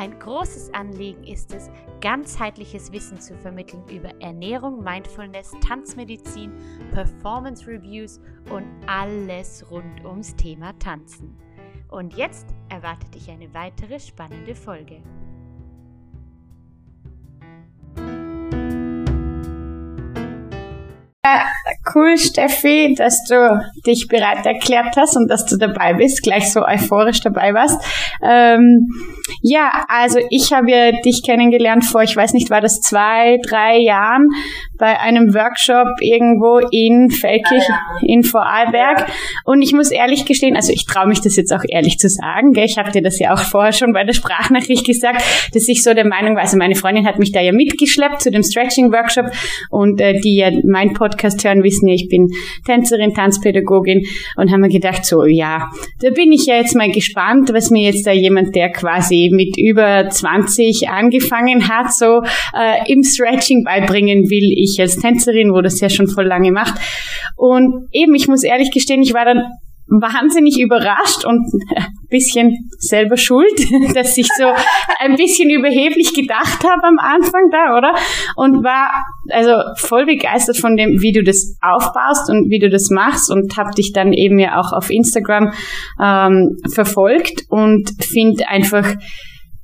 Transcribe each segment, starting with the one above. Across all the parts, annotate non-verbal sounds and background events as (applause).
Ein großes Anliegen ist es, ganzheitliches Wissen zu vermitteln über Ernährung, Mindfulness, Tanzmedizin, Performance Reviews und alles rund ums Thema Tanzen. Und jetzt erwartet dich eine weitere spannende Folge. Cool, Steffi, dass du dich bereit erklärt hast und dass du dabei bist, gleich so euphorisch dabei warst. Ähm, ja, also ich habe ja dich kennengelernt vor, ich weiß nicht, war das zwei, drei Jahren bei einem Workshop irgendwo in Feldkirch in Vorarlberg. Und ich muss ehrlich gestehen, also ich traue mich das jetzt auch ehrlich zu sagen, gell? ich habe dir das ja auch vorher schon bei der Sprachnachricht gesagt, dass ich so der Meinung war, also meine Freundin hat mich da ja mitgeschleppt zu dem Stretching-Workshop und äh, die ja mein Podcast hören, wissen ja, ich bin Tänzerin, Tanzpädagogin und haben mir gedacht, so ja, da bin ich ja jetzt mal gespannt, was mir jetzt da jemand, der quasi mit über 20 angefangen hat, so äh, im Stretching beibringen will. Ich als Tänzerin, wo das ja schon voll lange macht. Und eben, ich muss ehrlich gestehen, ich war dann wahnsinnig überrascht und ein bisschen selber schuld, (laughs) dass ich so ein bisschen überheblich gedacht habe am Anfang da, oder? Und war also voll begeistert von dem, wie du das aufbaust und wie du das machst und habe dich dann eben ja auch auf Instagram ähm, verfolgt und finde einfach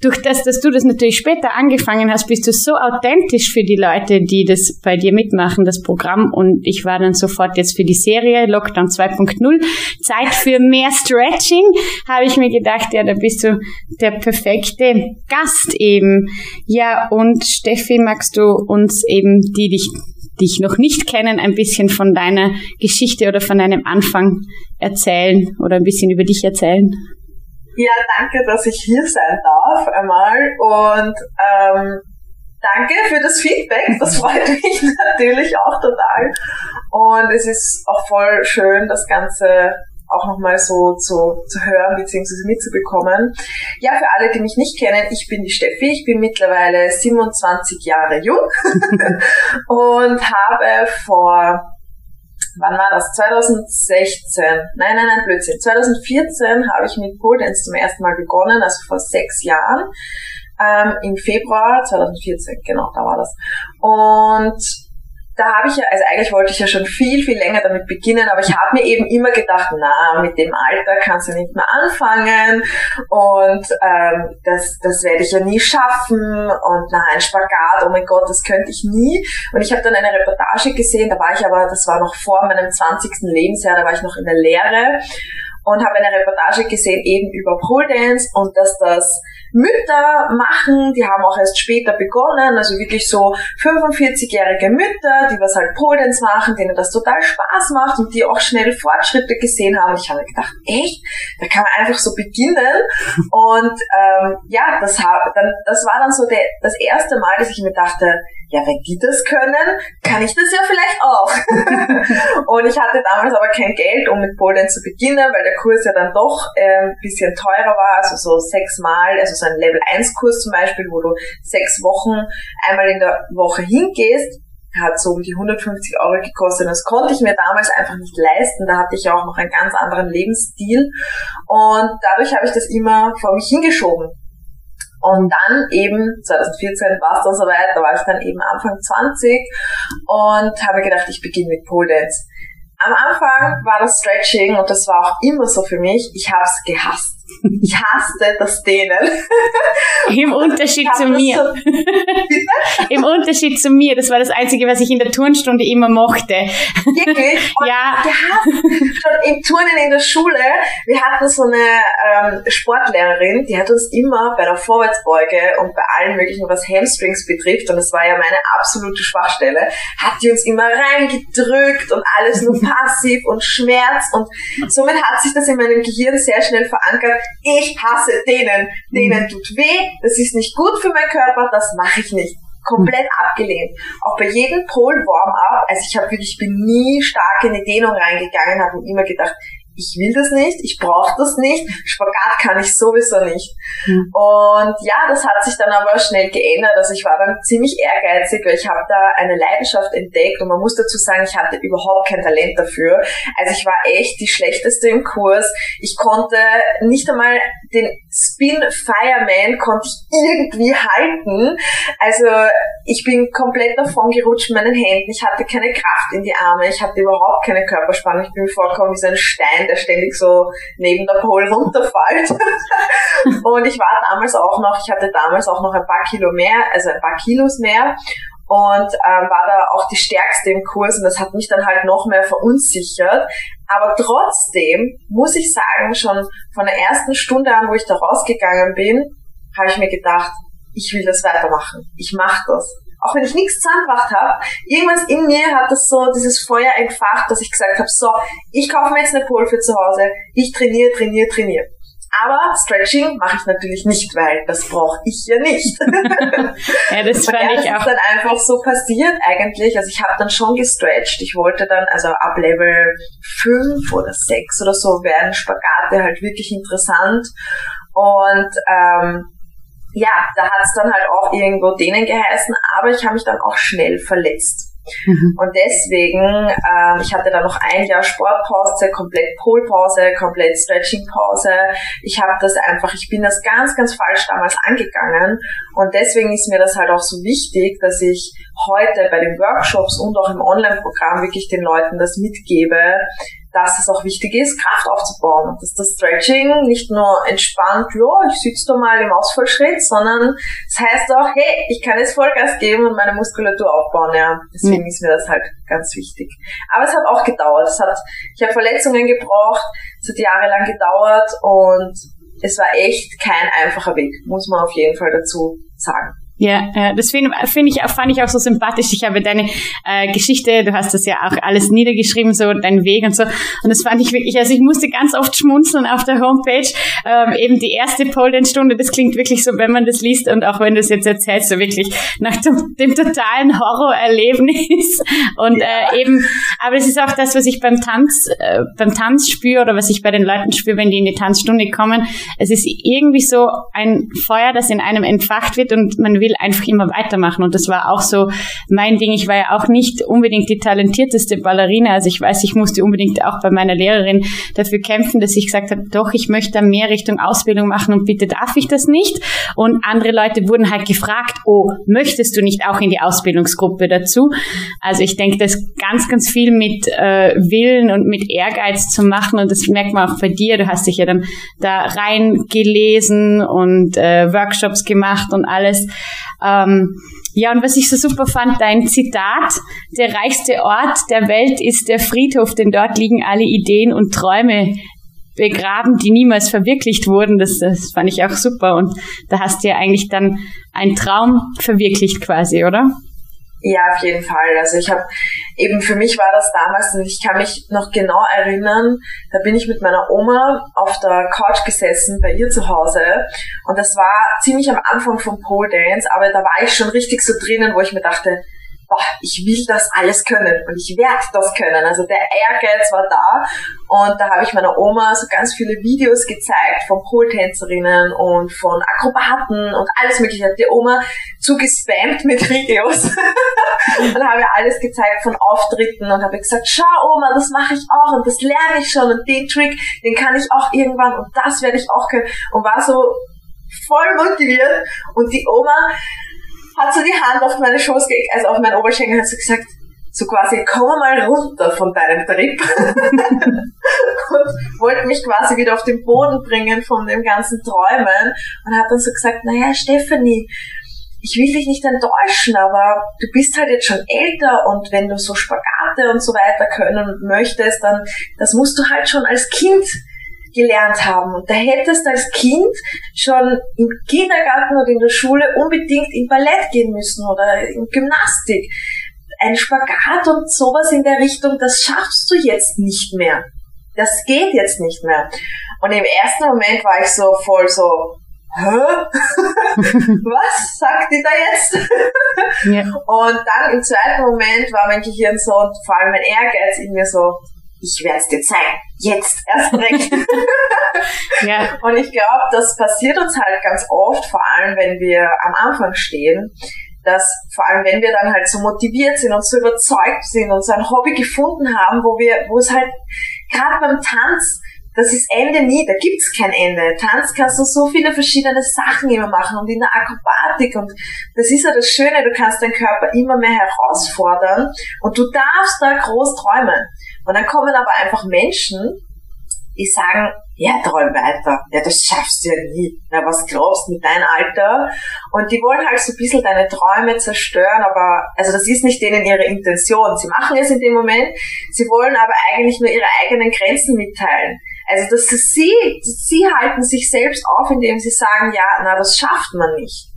durch das, dass du das natürlich später angefangen hast, bist du so authentisch für die Leute, die das bei dir mitmachen, das Programm. Und ich war dann sofort jetzt für die Serie Lockdown 2.0. Zeit für mehr Stretching, habe ich mir gedacht, ja, da bist du der perfekte Gast eben. Ja, und Steffi, magst du uns eben, die dich dich noch nicht kennen, ein bisschen von deiner Geschichte oder von deinem Anfang erzählen oder ein bisschen über dich erzählen? Ja, danke, dass ich hier sein darf einmal und ähm, danke für das Feedback. Das freut (laughs) mich natürlich auch total. Und es ist auch voll schön, das Ganze auch nochmal so zu, zu hören bzw. mitzubekommen. Ja, für alle, die mich nicht kennen, ich bin die Steffi, ich bin mittlerweile 27 Jahre jung (laughs) und habe vor wann war das? 2016. Nein, nein, nein, Blödsinn. 2014 habe ich mit Pole Dance zum ersten Mal begonnen, also vor sechs Jahren. Ähm, Im Februar 2014, genau, da war das. Und da habe ich ja, also eigentlich wollte ich ja schon viel, viel länger damit beginnen, aber ich habe mir eben immer gedacht, na, mit dem Alter kannst du nicht mehr anfangen und ähm, das, das werde ich ja nie schaffen und na, ein Spagat, oh mein Gott, das könnte ich nie. Und ich habe dann eine Reportage gesehen, da war ich aber, das war noch vor meinem 20. Lebensjahr, da war ich noch in der Lehre und habe eine Reportage gesehen eben über Pole Dance und dass das Mütter machen, die haben auch erst später begonnen, also wirklich so 45-jährige Mütter, die was halt Pole Dance machen, denen das total Spaß macht und die auch schnell Fortschritte gesehen haben. Und ich habe mir gedacht, echt, da kann man einfach so beginnen. (laughs) Und ähm, ja, das, hab, dann, das war dann so der, das erste Mal, dass ich mir dachte, ja, wenn die das können, kann ich das ja vielleicht auch. (laughs) und ich hatte damals aber kein Geld, um mit Pole zu beginnen, weil der Kurs ja dann doch ein bisschen teurer war, also so sechsmal, also so ein Level 1 Kurs zum Beispiel, wo du sechs Wochen einmal in der Woche hingehst, hat so um die 150 Euro gekostet. Das konnte ich mir damals einfach nicht leisten. Da hatte ich auch noch einen ganz anderen Lebensstil. Und dadurch habe ich das immer vor mich hingeschoben. Und dann eben, 2014 war es dann soweit, da war ich dann eben Anfang 20 und habe gedacht, ich beginne mit Pole Dance. Am Anfang war das Stretching und das war auch immer so für mich, ich habe es gehasst. Ich hasste das Dehnen. Im (laughs) Unterschied zu mir. So (laughs) Im Unterschied zu mir, das war das Einzige, was ich in der Turnstunde immer mochte. Wirklich? (laughs) Und ja. Gehasst. Schon im Turnen in der Schule, wir hatten so eine ähm, Sportlehrerin, die hat uns immer bei der Vorwärtsbeuge und bei allen möglichen, was Hamstrings betrifft, und das war ja meine absolute Schwachstelle, hat die uns immer reingedrückt und alles nur passiv und Schmerz und somit hat sich das in meinem Gehirn sehr schnell verankert, ich hasse denen, denen mhm. tut weh, das ist nicht gut für meinen Körper, das mache ich nicht. komplett abgelehnt. Auch bei jedem Pole Warm-up, also ich habe wirklich, bin nie stark in die Dehnung reingegangen, habe immer gedacht, ich will das nicht, ich brauche das nicht, Spagat kann ich sowieso nicht. Mhm. Und ja, das hat sich dann aber schnell geändert. Also ich war dann ziemlich ehrgeizig, weil ich habe da eine Leidenschaft entdeckt und man muss dazu sagen, ich hatte überhaupt kein Talent dafür. Also ich war echt die schlechteste im Kurs. Ich konnte nicht einmal den Spin Fireman konnte ich irgendwie halten. Also ich bin komplett davon gerutscht mit meinen Händen. Ich hatte keine Kraft in die Arme. Ich hatte überhaupt keine Körperspannung. Ich bin mir vorgekommen wie so ein Stein, der ständig so neben der Pole (laughs) runterfällt. und ich war damals auch noch, ich hatte damals auch noch ein paar Kilo mehr, also ein paar Kilos mehr und ähm, war da auch die stärkste im Kurs und das hat mich dann halt noch mehr verunsichert. Aber trotzdem muss ich sagen, schon von der ersten Stunde an, wo ich da rausgegangen bin, habe ich mir gedacht, ich will das weitermachen. Ich mache das. Auch wenn ich nichts zusammengebracht habe, irgendwas in mir hat das so dieses Feuer entfacht, dass ich gesagt habe, so, ich kaufe mir jetzt eine Pole für zu Hause, ich trainiere, trainiere, trainiere. Aber Stretching mache ich natürlich nicht, weil das brauche ich ja nicht. (laughs) ja, das fand ja, ich auch. ist dann einfach so passiert eigentlich. Also ich habe dann schon gestretched. Ich wollte dann, also ab Level 5 oder 6 oder so werden Spagate halt wirklich interessant. Und ähm, ja, da hat es dann halt auch irgendwo denen geheißen, aber ich habe mich dann auch schnell verletzt. Mhm. Und deswegen, ähm, ich hatte da noch ein Jahr Sportpause, komplett Polpause, komplett Stretchingpause. Ich habe das einfach, ich bin das ganz, ganz falsch damals angegangen. Und deswegen ist mir das halt auch so wichtig, dass ich heute bei den Workshops und auch im Online-Programm wirklich den Leuten das mitgebe, dass es auch wichtig ist, Kraft aufzubauen. Dass das Stretching nicht nur entspannt, ja, ich sitze da mal im Ausfallschritt, sondern es das heißt auch, hey, ich kann jetzt Vollgas geben und meine Muskulatur aufbauen. Ja, deswegen mhm. ist mir das halt ganz wichtig. Aber es hat auch gedauert. Es hat, ich habe Verletzungen gebraucht, es hat jahrelang gedauert und es war echt kein einfacher Weg, muss man auf jeden Fall dazu sagen. Ja, ja das finde find ich, fand ich auch so sympathisch. Ich habe deine äh, Geschichte, du hast das ja auch alles niedergeschrieben, so dein Weg und so. Und das fand ich wirklich, also ich musste ganz oft schmunzeln auf der Homepage. Ähm, eben die erste Pole-Stunde, das klingt wirklich so, wenn man das liest und auch wenn du es jetzt erzählst, so wirklich nach dem, dem totalen Horrorerlebnis. (laughs) Und äh, eben, aber es ist auch das, was ich beim Tanz, äh, beim Tanz spüre oder was ich bei den Leuten spüre, wenn die in die Tanzstunde kommen. Es ist irgendwie so ein Feuer, das in einem entfacht wird und man will will einfach immer weitermachen. Und das war auch so mein Ding. Ich war ja auch nicht unbedingt die talentierteste Ballerina. Also ich weiß, ich musste unbedingt auch bei meiner Lehrerin dafür kämpfen, dass ich gesagt habe, doch, ich möchte mehr Richtung Ausbildung machen und bitte darf ich das nicht. Und andere Leute wurden halt gefragt, oh, möchtest du nicht auch in die Ausbildungsgruppe dazu? Also ich denke, das ganz, ganz viel mit äh, Willen und mit Ehrgeiz zu machen. Und das merkt man auch bei dir. Du hast dich ja dann da reingelesen und äh, Workshops gemacht und alles. Ähm, ja, und was ich so super fand, dein Zitat, der reichste Ort der Welt ist der Friedhof, denn dort liegen alle Ideen und Träume begraben, die niemals verwirklicht wurden. Das, das fand ich auch super. Und da hast du ja eigentlich dann einen Traum verwirklicht quasi, oder? Ja, auf jeden Fall. Also ich habe eben für mich war das damals, und ich kann mich noch genau erinnern, da bin ich mit meiner Oma auf der Couch gesessen bei ihr zu Hause und das war ziemlich am Anfang vom Pole Dance, aber da war ich schon richtig so drinnen, wo ich mir dachte, ich will das alles können und ich werde das können. Also der Ehrgeiz war da und da habe ich meiner Oma so ganz viele Videos gezeigt von Pole-Tänzerinnen und von Akrobaten und alles mögliche. Hat die Oma zugespammt mit Videos (laughs) und habe alles gezeigt von Auftritten und habe gesagt, schau Oma, das mache ich auch und das lerne ich schon und den Trick, den kann ich auch irgendwann und das werde ich auch können und war so voll motiviert und die Oma hat so die Hand auf meine Schoß, also auf meinen Oberschenkel, hat so gesagt, so quasi, komm mal runter von deinem Trip. (laughs) und wollte mich quasi wieder auf den Boden bringen von dem ganzen Träumen und hat dann so gesagt, naja, Stephanie, ich will dich nicht enttäuschen, aber du bist halt jetzt schon älter und wenn du so Spagate und so weiter können möchtest, dann, das musst du halt schon als Kind gelernt haben. Und da hättest du als Kind schon im Kindergarten oder in der Schule unbedingt in Ballett gehen müssen oder in Gymnastik. Ein Spagat und sowas in der Richtung, das schaffst du jetzt nicht mehr. Das geht jetzt nicht mehr. Und im ersten Moment war ich so voll so, hä? (laughs) Was sagt die da jetzt? ja. Und dann im zweiten Moment war mein Gehirn so und vor allem mein Ehrgeiz in mir so, ich werde es dir zeigen. Jetzt erst recht. (laughs) ja. Und ich glaube, das passiert uns halt ganz oft, vor allem wenn wir am Anfang stehen, dass vor allem wenn wir dann halt so motiviert sind und so überzeugt sind und so ein Hobby gefunden haben, wo wir, wo es halt gerade beim Tanz das ist Ende nie, da gibt's kein Ende. Tanz kannst du so viele verschiedene Sachen immer machen und in der Akrobatik und das ist ja das Schöne, du kannst deinen Körper immer mehr herausfordern und du darfst da groß träumen. Und dann kommen aber einfach Menschen, die sagen, ja, träum weiter. Ja, das schaffst du ja nie. Na, was glaubst du mit deinem Alter? Und die wollen halt so ein bisschen deine Träume zerstören, aber, also das ist nicht denen ihre Intention. Sie machen es in dem Moment, sie wollen aber eigentlich nur ihre eigenen Grenzen mitteilen. Also dass sie, sie halten sich selbst auf, indem sie sagen, ja, na, das schafft man nicht.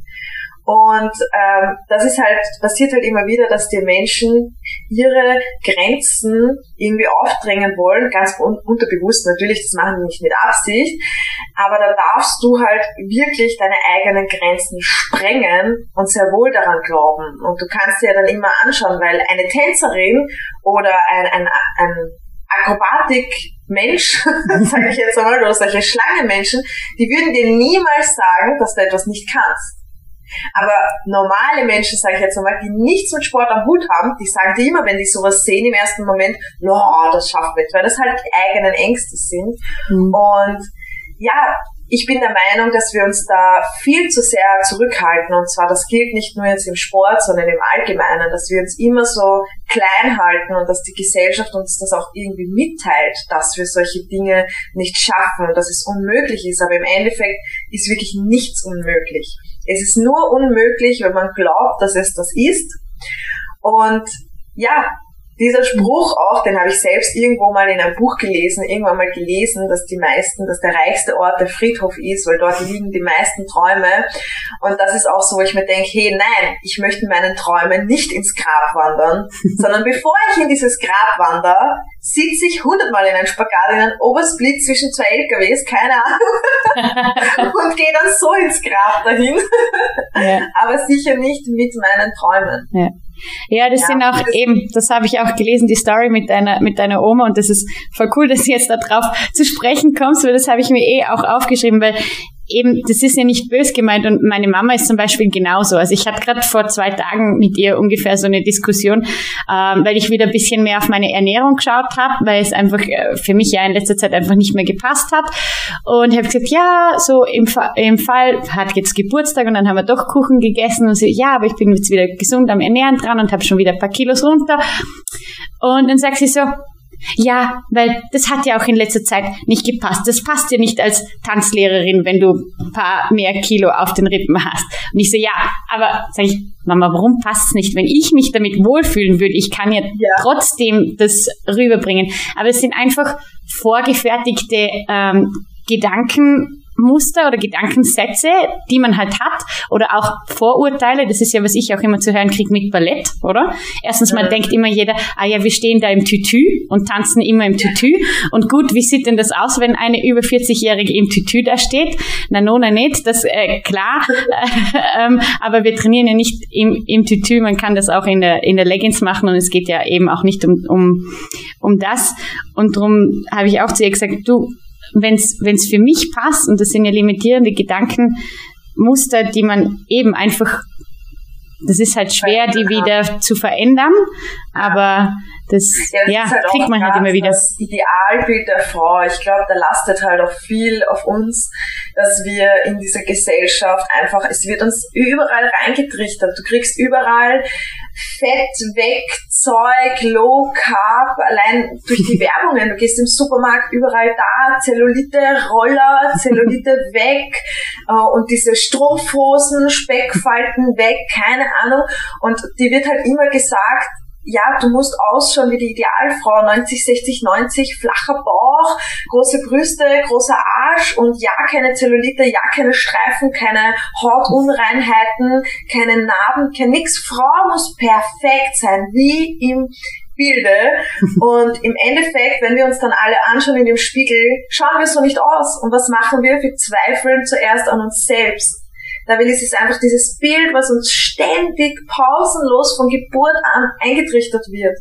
Und ähm, das ist halt, passiert halt immer wieder, dass die Menschen ihre Grenzen irgendwie aufdrängen wollen, ganz un unterbewusst natürlich, das machen die nicht mit Absicht, aber da darfst du halt wirklich deine eigenen Grenzen sprengen und sehr wohl daran glauben. Und du kannst dir dann immer anschauen, weil eine Tänzerin oder ein, ein, ein Akrobatik-Mensch, (laughs) sage ich jetzt einmal, oder solche Schlangenmenschen, die würden dir niemals sagen, dass du etwas nicht kannst. Aber normale Menschen, sage ich jetzt einmal, die nichts mit Sport am Hut haben, die sagen dir immer, wenn die sowas sehen im ersten Moment, no, das schafft nicht, weil das halt die eigenen Ängste sind. Mhm. Und ja, ich bin der Meinung, dass wir uns da viel zu sehr zurückhalten. Und zwar, das gilt nicht nur jetzt im Sport, sondern im Allgemeinen, dass wir uns immer so klein halten und dass die Gesellschaft uns das auch irgendwie mitteilt, dass wir solche Dinge nicht schaffen und dass es unmöglich ist. Aber im Endeffekt ist wirklich nichts unmöglich. Es ist nur unmöglich, wenn man glaubt, dass es das ist. Und ja, dieser Spruch auch, den habe ich selbst irgendwo mal in einem Buch gelesen, irgendwann mal gelesen, dass die meisten, dass der reichste Ort der Friedhof ist, weil dort liegen die meisten Träume. Und das ist auch so, wo ich mir denke, hey, nein, ich möchte meinen Träumen nicht ins Grab wandern, (laughs) sondern bevor ich in dieses Grab wandere, sitze ich hundertmal in einen Spagat, in einen Obersplit zwischen zwei LKWs, keine Ahnung, (laughs) und gehe dann so ins Grab dahin. Ja. Aber sicher nicht mit meinen Träumen. Ja. Ja, das ja, sind auch das eben, das habe ich auch gelesen, die Story mit deiner, mit deiner Oma und das ist voll cool, (laughs) dass du jetzt da drauf zu sprechen kommst, weil das habe ich mir eh auch aufgeschrieben, weil eben, das ist ja nicht bös gemeint und meine Mama ist zum Beispiel genauso. Also ich hatte gerade vor zwei Tagen mit ihr ungefähr so eine Diskussion, ähm, weil ich wieder ein bisschen mehr auf meine Ernährung geschaut habe, weil es einfach äh, für mich ja in letzter Zeit einfach nicht mehr gepasst hat. Und habe gesagt, ja, so im, Fa im Fall hat jetzt Geburtstag und dann haben wir doch Kuchen gegessen und sie, ja, aber ich bin jetzt wieder gesund am Ernähren dran und habe schon wieder ein paar Kilos runter. Und dann sagt sie so, ja, weil das hat ja auch in letzter Zeit nicht gepasst. Das passt dir nicht als Tanzlehrerin, wenn du ein paar mehr Kilo auf den Rippen hast. Und ich so, ja, aber sag ich, Mama, warum passt es nicht? Wenn ich mich damit wohlfühlen würde, ich kann ja, ja. trotzdem das rüberbringen. Aber es sind einfach vorgefertigte ähm, Gedanken, Muster oder Gedankensätze, die man halt hat oder auch Vorurteile, das ist ja, was ich auch immer zu hören kriege mit Ballett, oder? Erstens mal denkt immer jeder, ah ja, wir stehen da im Tütü und tanzen immer im Tütü. Und gut, wie sieht denn das aus, wenn eine über 40-Jährige im Tütü da steht? Na, no, na nicht, das, äh, klar, (laughs) ähm, aber wir trainieren ja nicht im, im Tütü, man kann das auch in der, in der Leggings machen und es geht ja eben auch nicht um, um, um das. Und darum habe ich auch zu ihr gesagt, du, wenn es für mich passt, und das sind ja limitierende Gedankenmuster, die man eben einfach, das ist halt schwer, die wieder zu verändern, aber das, ja, das ja halt kriegt man halt immer wieder. Das Idealbild der Frau, ich glaube, da lastet halt auch viel auf uns, dass wir in dieser Gesellschaft einfach, es wird uns überall reingetrichtert. Du kriegst überall Fett weg, Zeug, Low Carb, allein durch die Werbungen. Du gehst im Supermarkt überall da, Zellulite, Roller, Zellulite (laughs) weg äh, und diese Strumpfhosen, Speckfalten weg, keine Ahnung. Und die wird halt immer gesagt, ja, du musst ausschauen wie die Idealfrau, 90, 60, 90, flacher Bauch, große Brüste, großer Arsch und ja, keine Zellulite, ja, keine Streifen, keine Hautunreinheiten, keine Narben, kein nix. Frau muss perfekt sein, wie im bilde. (laughs) Und im Endeffekt, wenn wir uns dann alle anschauen in dem Spiegel, schauen wir so nicht aus. Und was machen wir? Wir zweifeln zuerst an uns selbst. Da will es ist einfach dieses Bild, was uns ständig pausenlos von Geburt an eingetrichtert wird.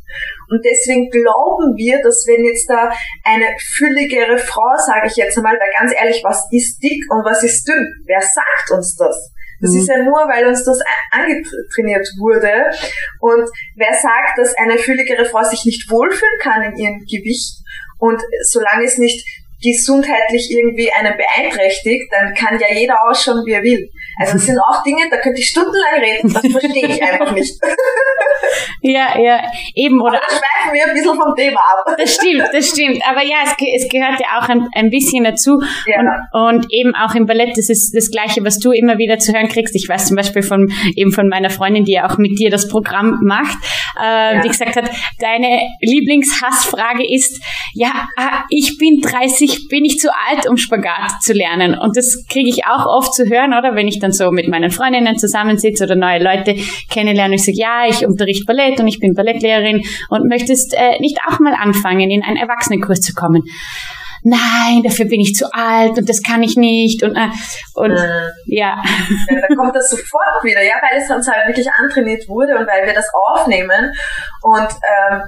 Und deswegen glauben wir, dass wenn jetzt da eine fülligere Frau, sage ich jetzt einmal, weil ganz ehrlich, was ist dick und was ist dünn? Wer sagt uns das? Das mhm. ist ja nur, weil uns das angetrainiert wurde. Und wer sagt, dass eine fülligere Frau sich nicht wohlfühlen kann in ihrem Gewicht? Und solange es nicht gesundheitlich irgendwie einen beeinträchtift, dann kann ja jeder ausschauen, wie er will. Also es sind auch Dinge, da könnte ich stundenlang reden, das verstehe ich einfach nicht. (laughs) ja, ja, eben, oder? Aber schweifen wir ein bisschen vom Thema ab. Das stimmt, das stimmt. Aber ja, es, es gehört ja auch ein, ein bisschen dazu. Ja. Und, und eben auch im Ballett, das ist das Gleiche, was du immer wieder zu hören kriegst. Ich weiß zum Beispiel von, eben von meiner Freundin, die ja auch mit dir das Programm macht, äh, ja. die gesagt hat, deine Lieblingshassfrage ist, ja, ah, ich bin 30, bin ich zu alt, um Spagat zu lernen? Und das kriege ich auch oft zu hören, oder? Wenn ich dann so mit meinen Freundinnen zusammensitze oder neue Leute kennenlerne. Ich sage, ja, ich unterrichte Ballett und ich bin Ballettlehrerin und möchtest äh, nicht auch mal anfangen, in einen Erwachsenenkurs zu kommen nein, dafür bin ich zu alt und das kann ich nicht und, äh, und äh, ja. ja. Da kommt das sofort wieder, ja, weil es uns halt wirklich antrainiert wurde und weil wir das aufnehmen und ähm,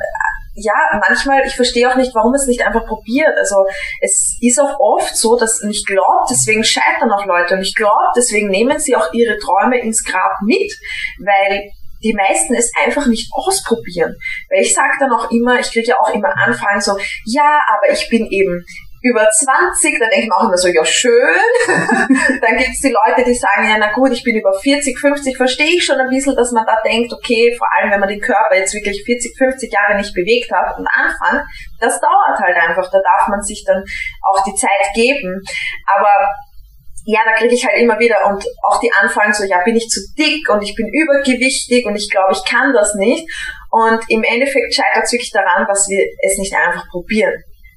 ja, manchmal, ich verstehe auch nicht, warum es nicht einfach probiert. Also es ist auch oft so, dass und ich glaube, deswegen scheitern auch Leute und ich glaube, deswegen nehmen sie auch ihre Träume ins Grab mit, weil die meisten es einfach nicht ausprobieren. Weil ich sage dann auch immer, ich kriege ja auch immer Anfragen so, ja, aber ich bin eben über 20, dann denke ich mir auch immer so, ja schön. (laughs) dann gibt's die Leute, die sagen, ja na gut, ich bin über 40, 50, verstehe ich schon ein bisschen, dass man da denkt, okay, vor allem wenn man den Körper jetzt wirklich 40, 50 Jahre nicht bewegt hat und anfängt, das dauert halt einfach, da darf man sich dann auch die Zeit geben. Aber ja, da kriege ich halt immer wieder und auch die Anfragen so, ja, bin ich zu dick und ich bin übergewichtig und ich glaube, ich kann das nicht. Und im Endeffekt scheitert es wirklich daran, dass wir es nicht einfach probieren.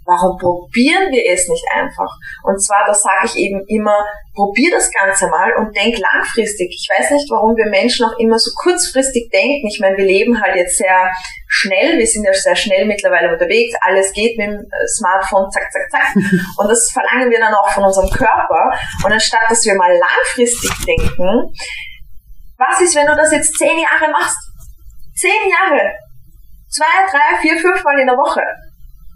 Warum probieren wir es nicht einfach? Und zwar, das sage ich eben immer, probier das Ganze mal und denk langfristig. Ich weiß nicht, warum wir Menschen auch immer so kurzfristig denken. Ich meine, wir leben halt jetzt sehr schnell, wir sind ja sehr schnell mittlerweile unterwegs, alles geht mit dem äh, Smartphone, zack, zack, zack. (laughs) Und das verlangen wir dann auch von unserem Körper. Und anstatt, dass wir mal langfristig denken, was ist, wenn du das jetzt zehn Jahre machst? Zehn Jahre! Zwei, drei, vier, fünf Mal in der Woche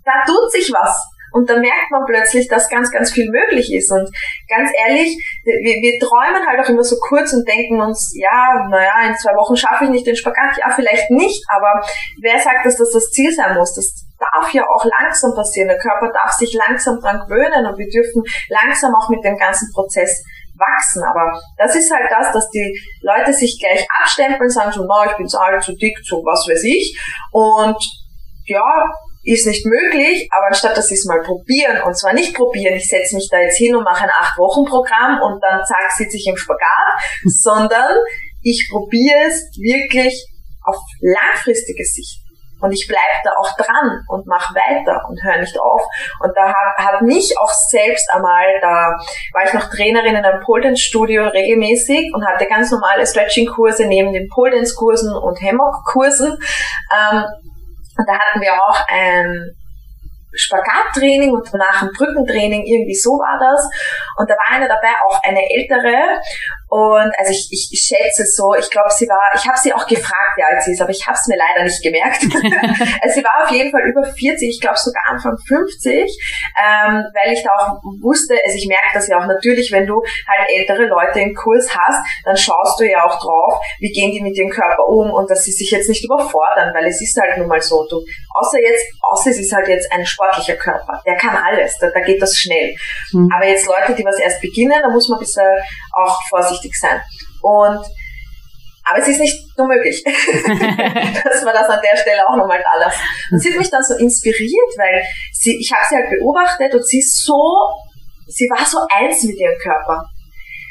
da tut sich was. Und da merkt man plötzlich, dass ganz, ganz viel möglich ist. Und ganz ehrlich, wir, wir träumen halt auch immer so kurz und denken uns, ja, naja, in zwei Wochen schaffe ich nicht den Spagat. Ja, vielleicht nicht, aber wer sagt, dass das das Ziel sein muss? Das darf ja auch langsam passieren. Der Körper darf sich langsam dran gewöhnen und wir dürfen langsam auch mit dem ganzen Prozess wachsen. Aber das ist halt das, dass die Leute sich gleich abstempeln, sagen so, na, ich bin zu alt, zu dick, zu was weiß ich. Und ja, ist nicht möglich, aber anstatt dass sie es mal probieren, und zwar nicht probieren, ich setze mich da jetzt hin und mache ein Acht-Wochen-Programm und dann zack, sitze ich im Spagat, (laughs) sondern ich probiere es wirklich auf langfristige Sicht. Und ich bleibe da auch dran und mache weiter und höre nicht auf. Und da hat, hat mich auch selbst einmal, da war ich noch Trainerin in einem Pole Studio regelmäßig und hatte ganz normale Stretching-Kurse neben den Pole Kursen und Hammock-Kursen. Ähm, und da hatten wir auch ein Spagattraining und danach ein Brückentraining, irgendwie so war das. Und da war eine dabei, auch eine ältere. Und also ich, ich, schätze so, ich glaube, sie war, ich habe sie auch gefragt, wie alt sie ist, aber ich habe es mir leider nicht gemerkt. (laughs) also sie war auf jeden Fall über 40, ich glaube sogar Anfang 50, ähm, weil ich da auch wusste, also ich merke das ja auch natürlich, wenn du halt ältere Leute im Kurs hast, dann schaust du ja auch drauf, wie gehen die mit ihrem Körper um und dass sie sich jetzt nicht überfordern, weil es ist halt nun mal so, du, außer jetzt, außer es ist halt jetzt ein sportlicher Körper, der kann alles, da, da geht das schnell. Mhm. Aber jetzt Leute, die was erst beginnen, da muss man ein bisschen auch vorsichtig sein. Und aber es ist nicht unmöglich, (laughs) dass man das an der Stelle auch nochmal da lässt. Und sie hat mich dann so inspiriert, weil sie, ich habe sie halt beobachtet und sie ist so, sie war so eins mit ihrem Körper.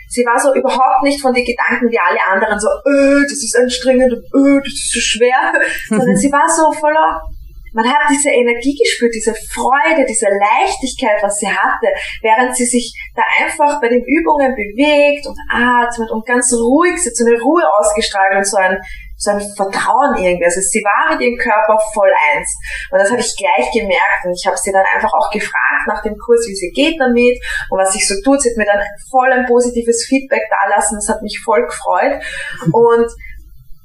Sie war so überhaupt nicht von den Gedanken wie alle anderen so, öh, das ist anstrengend und öh, das ist so schwer, (laughs) sondern sie war so voller man hat diese Energie gespürt, diese Freude, diese Leichtigkeit, was sie hatte, während sie sich da einfach bei den Übungen bewegt und atmet und ganz ruhig sitzt, so eine Ruhe ausgestrahlt und so ein so ein Vertrauen irgendwie. Also sie war mit ihrem Körper voll eins. Und das habe ich gleich gemerkt. Und ich habe sie dann einfach auch gefragt nach dem Kurs, wie sie geht damit und was sich so tut. Sie hat mir dann voll ein positives Feedback dalassen. Das hat mich voll gefreut. (laughs) Und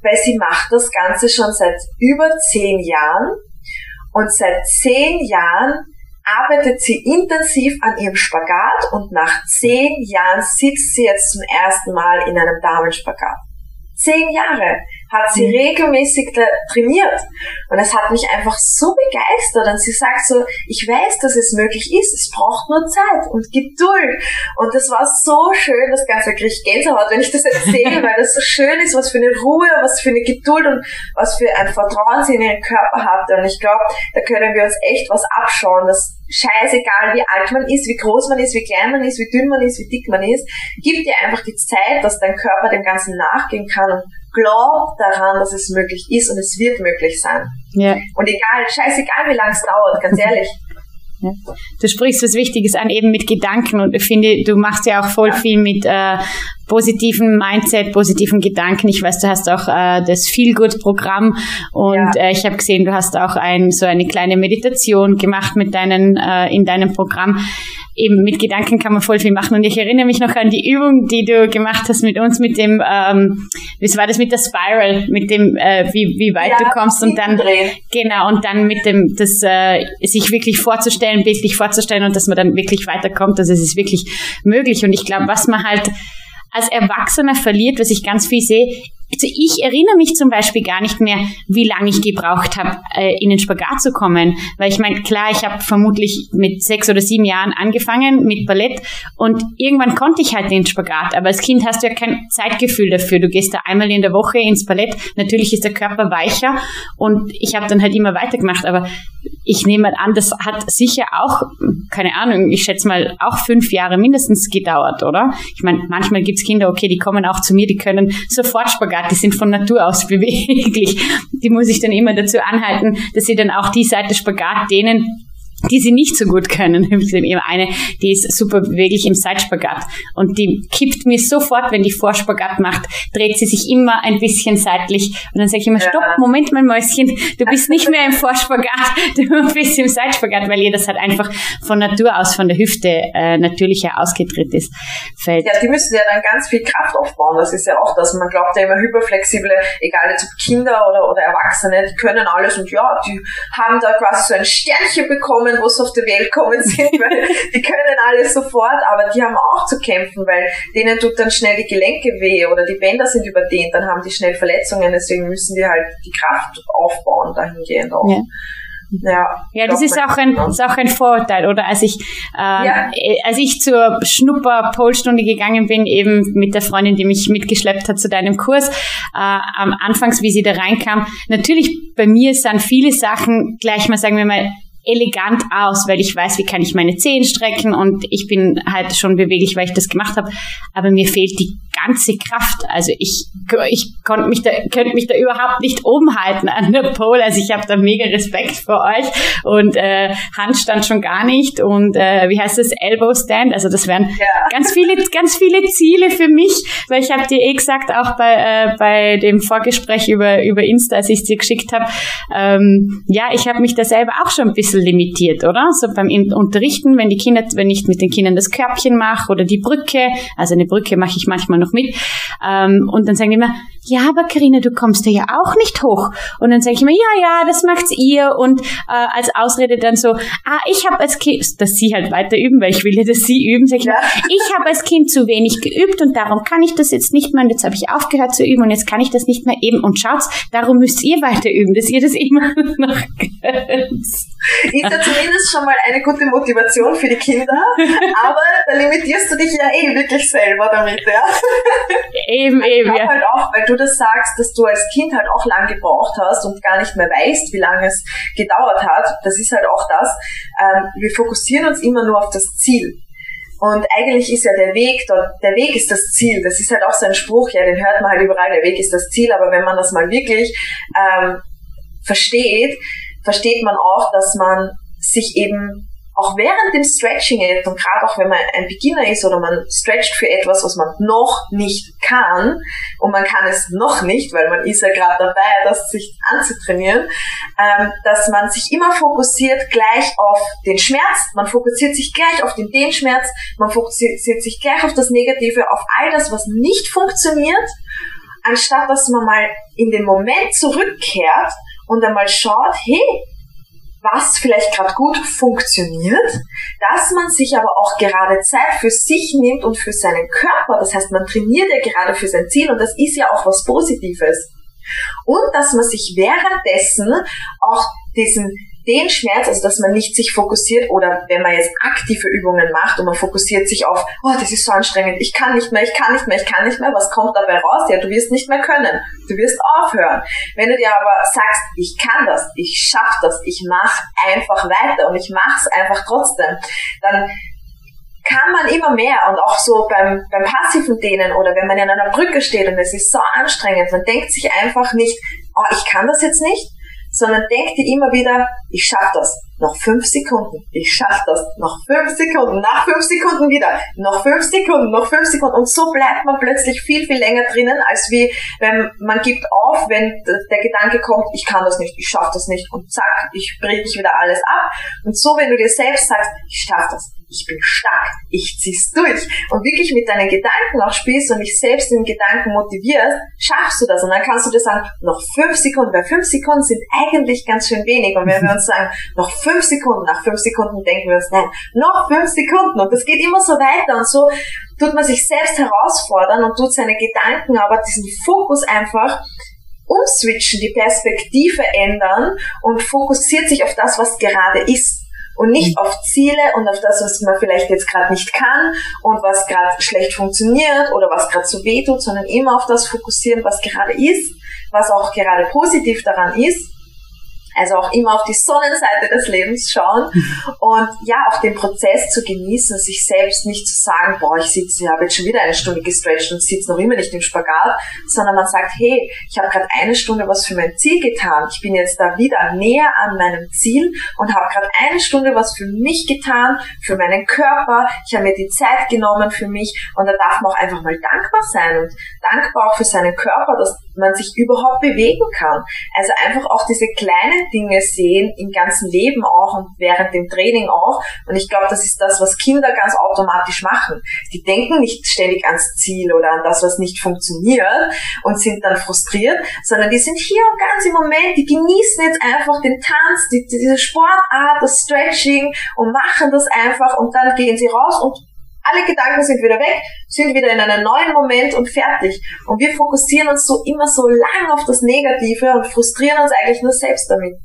weil sie macht das Ganze schon seit über zehn Jahren. Und seit zehn Jahren arbeitet sie intensiv an ihrem Spagat und nach zehn Jahren sitzt sie jetzt zum ersten Mal in einem Damenspagat. Zehn Jahre hat sie mhm. regelmäßig trainiert. Und es hat mich einfach so begeistert. Und sie sagt so, ich weiß, dass es möglich ist. Es braucht nur Zeit und Geduld. Und das war so schön, das Ganze kriege ich Gänsehaut, wenn ich das erzähle, (laughs) weil das so schön ist, was für eine Ruhe, was für eine Geduld und was für ein Vertrauen sie in ihren Körper hatte. Und ich glaube, da können wir uns echt was abschauen, dass scheißegal, wie alt man ist, wie groß man ist, wie klein man ist, wie dünn man ist, wie dick man ist, gib dir einfach die Zeit, dass dein Körper dem Ganzen nachgehen kann und glaub daran, dass es möglich ist und es wird möglich sein. Ja. Und egal, scheißegal, wie lange es dauert, ganz (laughs) ehrlich. Ja. Du sprichst was Wichtiges an, eben mit Gedanken und ich finde, du machst ja auch voll ja. viel mit äh, positiven Mindset, positiven Gedanken. Ich weiß, du hast auch äh, das Feel Good Programm und ja. äh, ich habe gesehen, du hast auch ein, so eine kleine Meditation gemacht mit deinen äh, in deinem Programm eben mit Gedanken kann man voll viel machen. Und ich erinnere mich noch an die Übung, die du gemacht hast mit uns, mit dem, ähm, wie war das mit der Spiral, mit dem, äh, wie, wie weit ja, du kommst und dann, drehen. genau, und dann mit dem, das, äh, sich wirklich vorzustellen, bildlich vorzustellen und dass man dann wirklich weiterkommt. Also es ist wirklich möglich. Und ich glaube, was man halt als Erwachsener verliert, was ich ganz viel sehe, also ich erinnere mich zum Beispiel gar nicht mehr, wie lange ich gebraucht habe, äh, in den Spagat zu kommen. Weil ich meine, klar, ich habe vermutlich mit sechs oder sieben Jahren angefangen mit Ballett und irgendwann konnte ich halt den Spagat. Aber als Kind hast du ja kein Zeitgefühl dafür. Du gehst da einmal in der Woche ins Ballett. Natürlich ist der Körper weicher und ich habe dann halt immer weitergemacht. Aber ich nehme an, das hat sicher auch, keine Ahnung, ich schätze mal auch fünf Jahre mindestens gedauert, oder? Ich meine, manchmal gibt's Kinder, okay, die kommen auch zu mir, die können sofort Spagat die sind von Natur aus (laughs) beweglich. Die muss ich dann immer dazu anhalten, dass sie dann auch die Seite Spagat denen die sie nicht so gut können. (laughs) Eine, die ist super beweglich im Seitspagat und die kippt mir sofort, wenn die Vorspagat macht, dreht sie sich immer ein bisschen seitlich und dann sage ich immer, stopp, Moment mein Mäuschen, du bist nicht mehr im Vorspagat, (laughs) du bist im Seitspagat, weil ihr das halt einfach von Natur aus, von der Hüfte äh, natürlicher ausgedreht ist. Fällt. Ja, die müssen ja dann ganz viel Kraft aufbauen, das ist ja auch das. Man glaubt ja immer hyperflexible, egal jetzt ob Kinder oder, oder Erwachsene, die können alles und ja, die haben da quasi so ein Sternchen bekommen, Nationen, wo sie auf die Welt kommen (laughs) sind, weil die können alles sofort, aber die haben auch zu kämpfen, weil denen tut dann schnell die Gelenke weh oder die Bänder sind überdehnt, dann haben die schnell Verletzungen, deswegen müssen die halt die Kraft aufbauen dahingehend auch. Ja. Ja, ja das ist auch, ein, ist auch ein Vorurteil, oder? Als ich, ähm, ja. als ich zur Schnupper-Polstunde gegangen bin, eben mit der Freundin, die mich mitgeschleppt hat zu deinem Kurs, äh, am Anfangs, wie sie da reinkam, natürlich bei mir sind viele Sachen gleich mal, sagen wir mal, elegant aus, weil ich weiß, wie kann ich meine Zehen strecken und ich bin halt schon beweglich, weil ich das gemacht habe. Aber mir fehlt die ganze Kraft. Also ich, ich konnte mich da, könnte mich da überhaupt nicht oben halten an der Pole. Also ich habe da mega Respekt vor euch und äh, Handstand schon gar nicht und äh, wie heißt das Elbow Stand. Also das wären ja. (laughs) ganz viele, ganz viele Ziele für mich, weil ich habe dir eh gesagt auch bei äh, bei dem Vorgespräch über über Insta, als ich es dir geschickt habe. Ähm, ja, ich habe mich da selber auch schon ein bisschen bisschen limitiert, oder? So beim Unterrichten, wenn die Kinder, wenn ich mit den Kindern das Körbchen mache oder die Brücke, also eine Brücke mache ich manchmal noch mit, ähm, und dann sagen die immer, ja, aber Karina, du kommst da ja auch nicht hoch. Und dann sage ich immer, ja, ja, das macht's ihr. Und äh, als Ausrede dann so, ah, ich habe als Kind, dass sie halt weiter üben, weil ich will ja, dass sie üben, sage ich ja. ich habe als Kind zu wenig geübt und darum kann ich das jetzt nicht mehr. Und jetzt habe ich aufgehört zu üben und jetzt kann ich das nicht mehr eben. Und schaut's, darum müsst ihr weiter üben, dass ihr das immer (laughs) noch könnt. Ist ja zumindest schon mal eine gute Motivation für die Kinder, aber da limitierst du dich ja eh wirklich selber damit, ja. Eben, eben. Ich ja. halt auch, weil du das sagst, dass du als Kind halt auch lang gebraucht hast und gar nicht mehr weißt, wie lange es gedauert hat. Das ist halt auch das. Ähm, wir fokussieren uns immer nur auf das Ziel. Und eigentlich ist ja der Weg dort, der Weg ist das Ziel. Das ist halt auch so ein Spruch, ja, den hört man halt überall, der Weg ist das Ziel. Aber wenn man das mal wirklich ähm, versteht, versteht man auch, dass man sich eben auch während dem Stretching jetzt und gerade auch wenn man ein Beginner ist oder man stretcht für etwas, was man noch nicht kann und man kann es noch nicht, weil man ist ja gerade dabei, das sich anzutrainieren, ähm, dass man sich immer fokussiert gleich auf den Schmerz, man fokussiert sich gleich auf den Dehnschmerz, man fokussiert sich gleich auf das Negative, auf all das, was nicht funktioniert, anstatt dass man mal in den Moment zurückkehrt und einmal schaut, hey, was vielleicht gerade gut funktioniert, dass man sich aber auch gerade Zeit für sich nimmt und für seinen Körper. Das heißt, man trainiert ja gerade für sein Ziel und das ist ja auch was Positives. Und dass man sich währenddessen auch diesen den Schmerz, also dass man nicht sich fokussiert oder wenn man jetzt aktive Übungen macht und man fokussiert sich auf, oh, das ist so anstrengend, ich kann nicht mehr, ich kann nicht mehr, ich kann nicht mehr, was kommt dabei raus? Ja, du wirst nicht mehr können, du wirst aufhören. Wenn du dir aber sagst, ich kann das, ich schaff das, ich mach einfach weiter und ich mach's einfach trotzdem, dann kann man immer mehr und auch so beim, beim passiven Dehnen oder wenn man in einer Brücke steht und es ist so anstrengend, man denkt sich einfach nicht, oh, ich kann das jetzt nicht, sondern denk dir immer wieder, ich schaff das. Noch fünf Sekunden. Ich schaff das. Noch fünf Sekunden. Nach fünf Sekunden wieder. Noch fünf Sekunden. Noch fünf Sekunden. Und so bleibt man plötzlich viel, viel länger drinnen, als wie wenn man gibt auf, wenn der Gedanke kommt, ich kann das nicht, ich schaff das nicht. Und zack, ich brich wieder alles ab. Und so, wenn du dir selbst sagst, ich schaff das ich bin stark, ich zieh's durch und wirklich mit deinen Gedanken auch spielst und dich selbst in Gedanken motivierst, schaffst du das und dann kannst du dir sagen, noch fünf Sekunden, weil fünf Sekunden sind eigentlich ganz schön wenig und wenn wir uns sagen, noch fünf Sekunden, nach fünf Sekunden denken wir uns, nein, noch fünf Sekunden. Und das geht immer so weiter. Und so tut man sich selbst herausfordern und tut seine Gedanken aber diesen Fokus einfach umswitchen, die Perspektive ändern und fokussiert sich auf das, was gerade ist. Und nicht auf Ziele und auf das, was man vielleicht jetzt gerade nicht kann und was gerade schlecht funktioniert oder was gerade so weh tut, sondern immer auf das fokussieren, was gerade ist, was auch gerade positiv daran ist also auch immer auf die Sonnenseite des Lebens schauen (laughs) und ja, auch den Prozess zu genießen, sich selbst nicht zu sagen, boah, ich sitze, ich habe jetzt schon wieder eine Stunde gestretcht und sitze noch immer nicht im Spagat, sondern man sagt, hey, ich habe gerade eine Stunde was für mein Ziel getan, ich bin jetzt da wieder näher an meinem Ziel und habe gerade eine Stunde was für mich getan, für meinen Körper, ich habe mir die Zeit genommen für mich und da darf man auch einfach mal dankbar sein und dankbar auch für seinen Körper, dass man sich überhaupt bewegen kann. Also einfach auch diese kleinen Dinge sehen im ganzen Leben auch und während dem Training auch. Und ich glaube, das ist das, was Kinder ganz automatisch machen. Die denken nicht ständig ans Ziel oder an das, was nicht funktioniert und sind dann frustriert, sondern die sind hier und ganz im Moment, die genießen jetzt einfach den Tanz, die, diese Sportart, das Stretching und machen das einfach und dann gehen sie raus und alle Gedanken sind wieder weg, sind wieder in einem neuen Moment und fertig. Und wir fokussieren uns so immer so lang auf das Negative und frustrieren uns eigentlich nur selbst damit.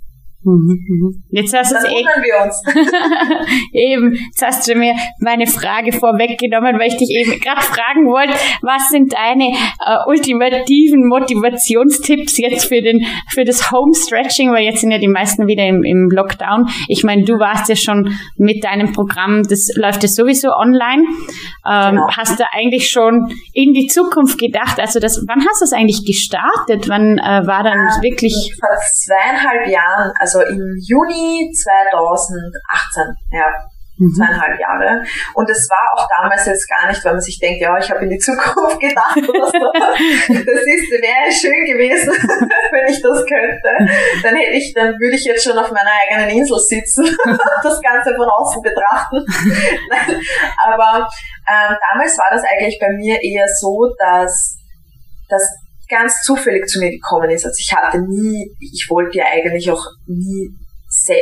Mhm, mhm. Jetzt hast du es eh, wir uns. (laughs) eben, jetzt hast du mir meine Frage vorweggenommen, weil ich dich eben gerade fragen wollte, was sind deine äh, ultimativen Motivationstipps jetzt für den für das Home Stretching, weil jetzt sind ja die meisten wieder im, im Lockdown. Ich meine, du warst ja schon mit deinem Programm, das läuft ja sowieso online. Ähm, genau. Hast du eigentlich schon in die Zukunft gedacht? Also das, wann hast du es eigentlich gestartet? Wann äh, war dann ähm, wirklich? Vor zweieinhalb Jahren, also also im Juni 2018, ja. Mhm. Zweieinhalb Jahre. Und es war auch damals jetzt gar nicht, weil man sich denkt, ja, ich habe in die Zukunft (laughs) gedacht oder so. das ist, wäre schön gewesen, (laughs) wenn ich das könnte. Dann hätte ich, dann würde ich jetzt schon auf meiner eigenen Insel sitzen (laughs) und das Ganze von außen betrachten. Aber ähm, damals war das eigentlich bei mir eher so, dass, dass ganz zufällig zu mir gekommen ist. Also ich hatte nie, ich wollte ja eigentlich auch nie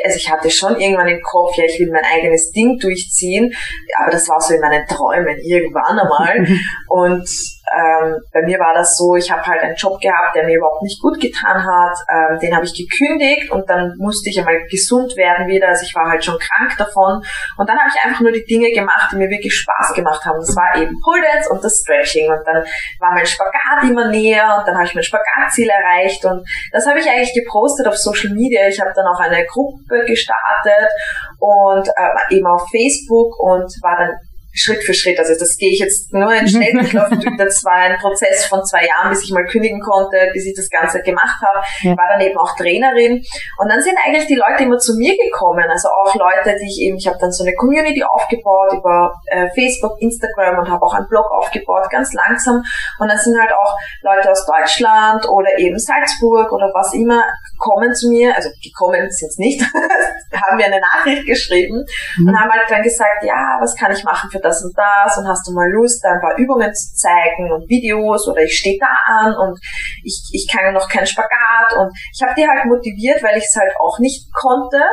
also ich hatte schon irgendwann im Kopf, ja, ich will mein eigenes Ding durchziehen, aber das war so in meinen Träumen irgendwann einmal. (laughs) Und ähm, bei mir war das so, ich habe halt einen Job gehabt, der mir überhaupt nicht gut getan hat. Ähm, den habe ich gekündigt und dann musste ich einmal gesund werden wieder. Also ich war halt schon krank davon. Und dann habe ich einfach nur die Dinge gemacht, die mir wirklich Spaß gemacht haben. Das war eben Pole Dance und das Stretching. Und dann war mein Spagat immer näher und dann habe ich mein Spagatziel erreicht. Und das habe ich eigentlich gepostet auf Social Media. Ich habe dann auch eine Gruppe gestartet und äh, eben auf Facebook und war dann Schritt für Schritt. Also das gehe ich jetzt nur in Schnelldurchlauf durch. Das war ein Prozess von zwei Jahren, bis ich mal kündigen konnte, bis ich das Ganze gemacht habe. Ja. War dann eben auch Trainerin. Und dann sind eigentlich die Leute immer zu mir gekommen. Also auch Leute, die ich eben, ich habe dann so eine Community aufgebaut über äh, Facebook, Instagram und habe auch einen Blog aufgebaut, ganz langsam. Und dann sind halt auch Leute aus Deutschland oder eben Salzburg oder was immer kommen zu mir, also gekommen sind es nicht, (laughs) haben mir eine Nachricht geschrieben mhm. und haben halt dann gesagt, ja, was kann ich machen für das und das und hast du mal Lust, da ein paar Übungen zu zeigen und Videos oder ich stehe da an und ich, ich kann noch keinen Spagat und ich habe die halt motiviert, weil ich es halt auch nicht konnte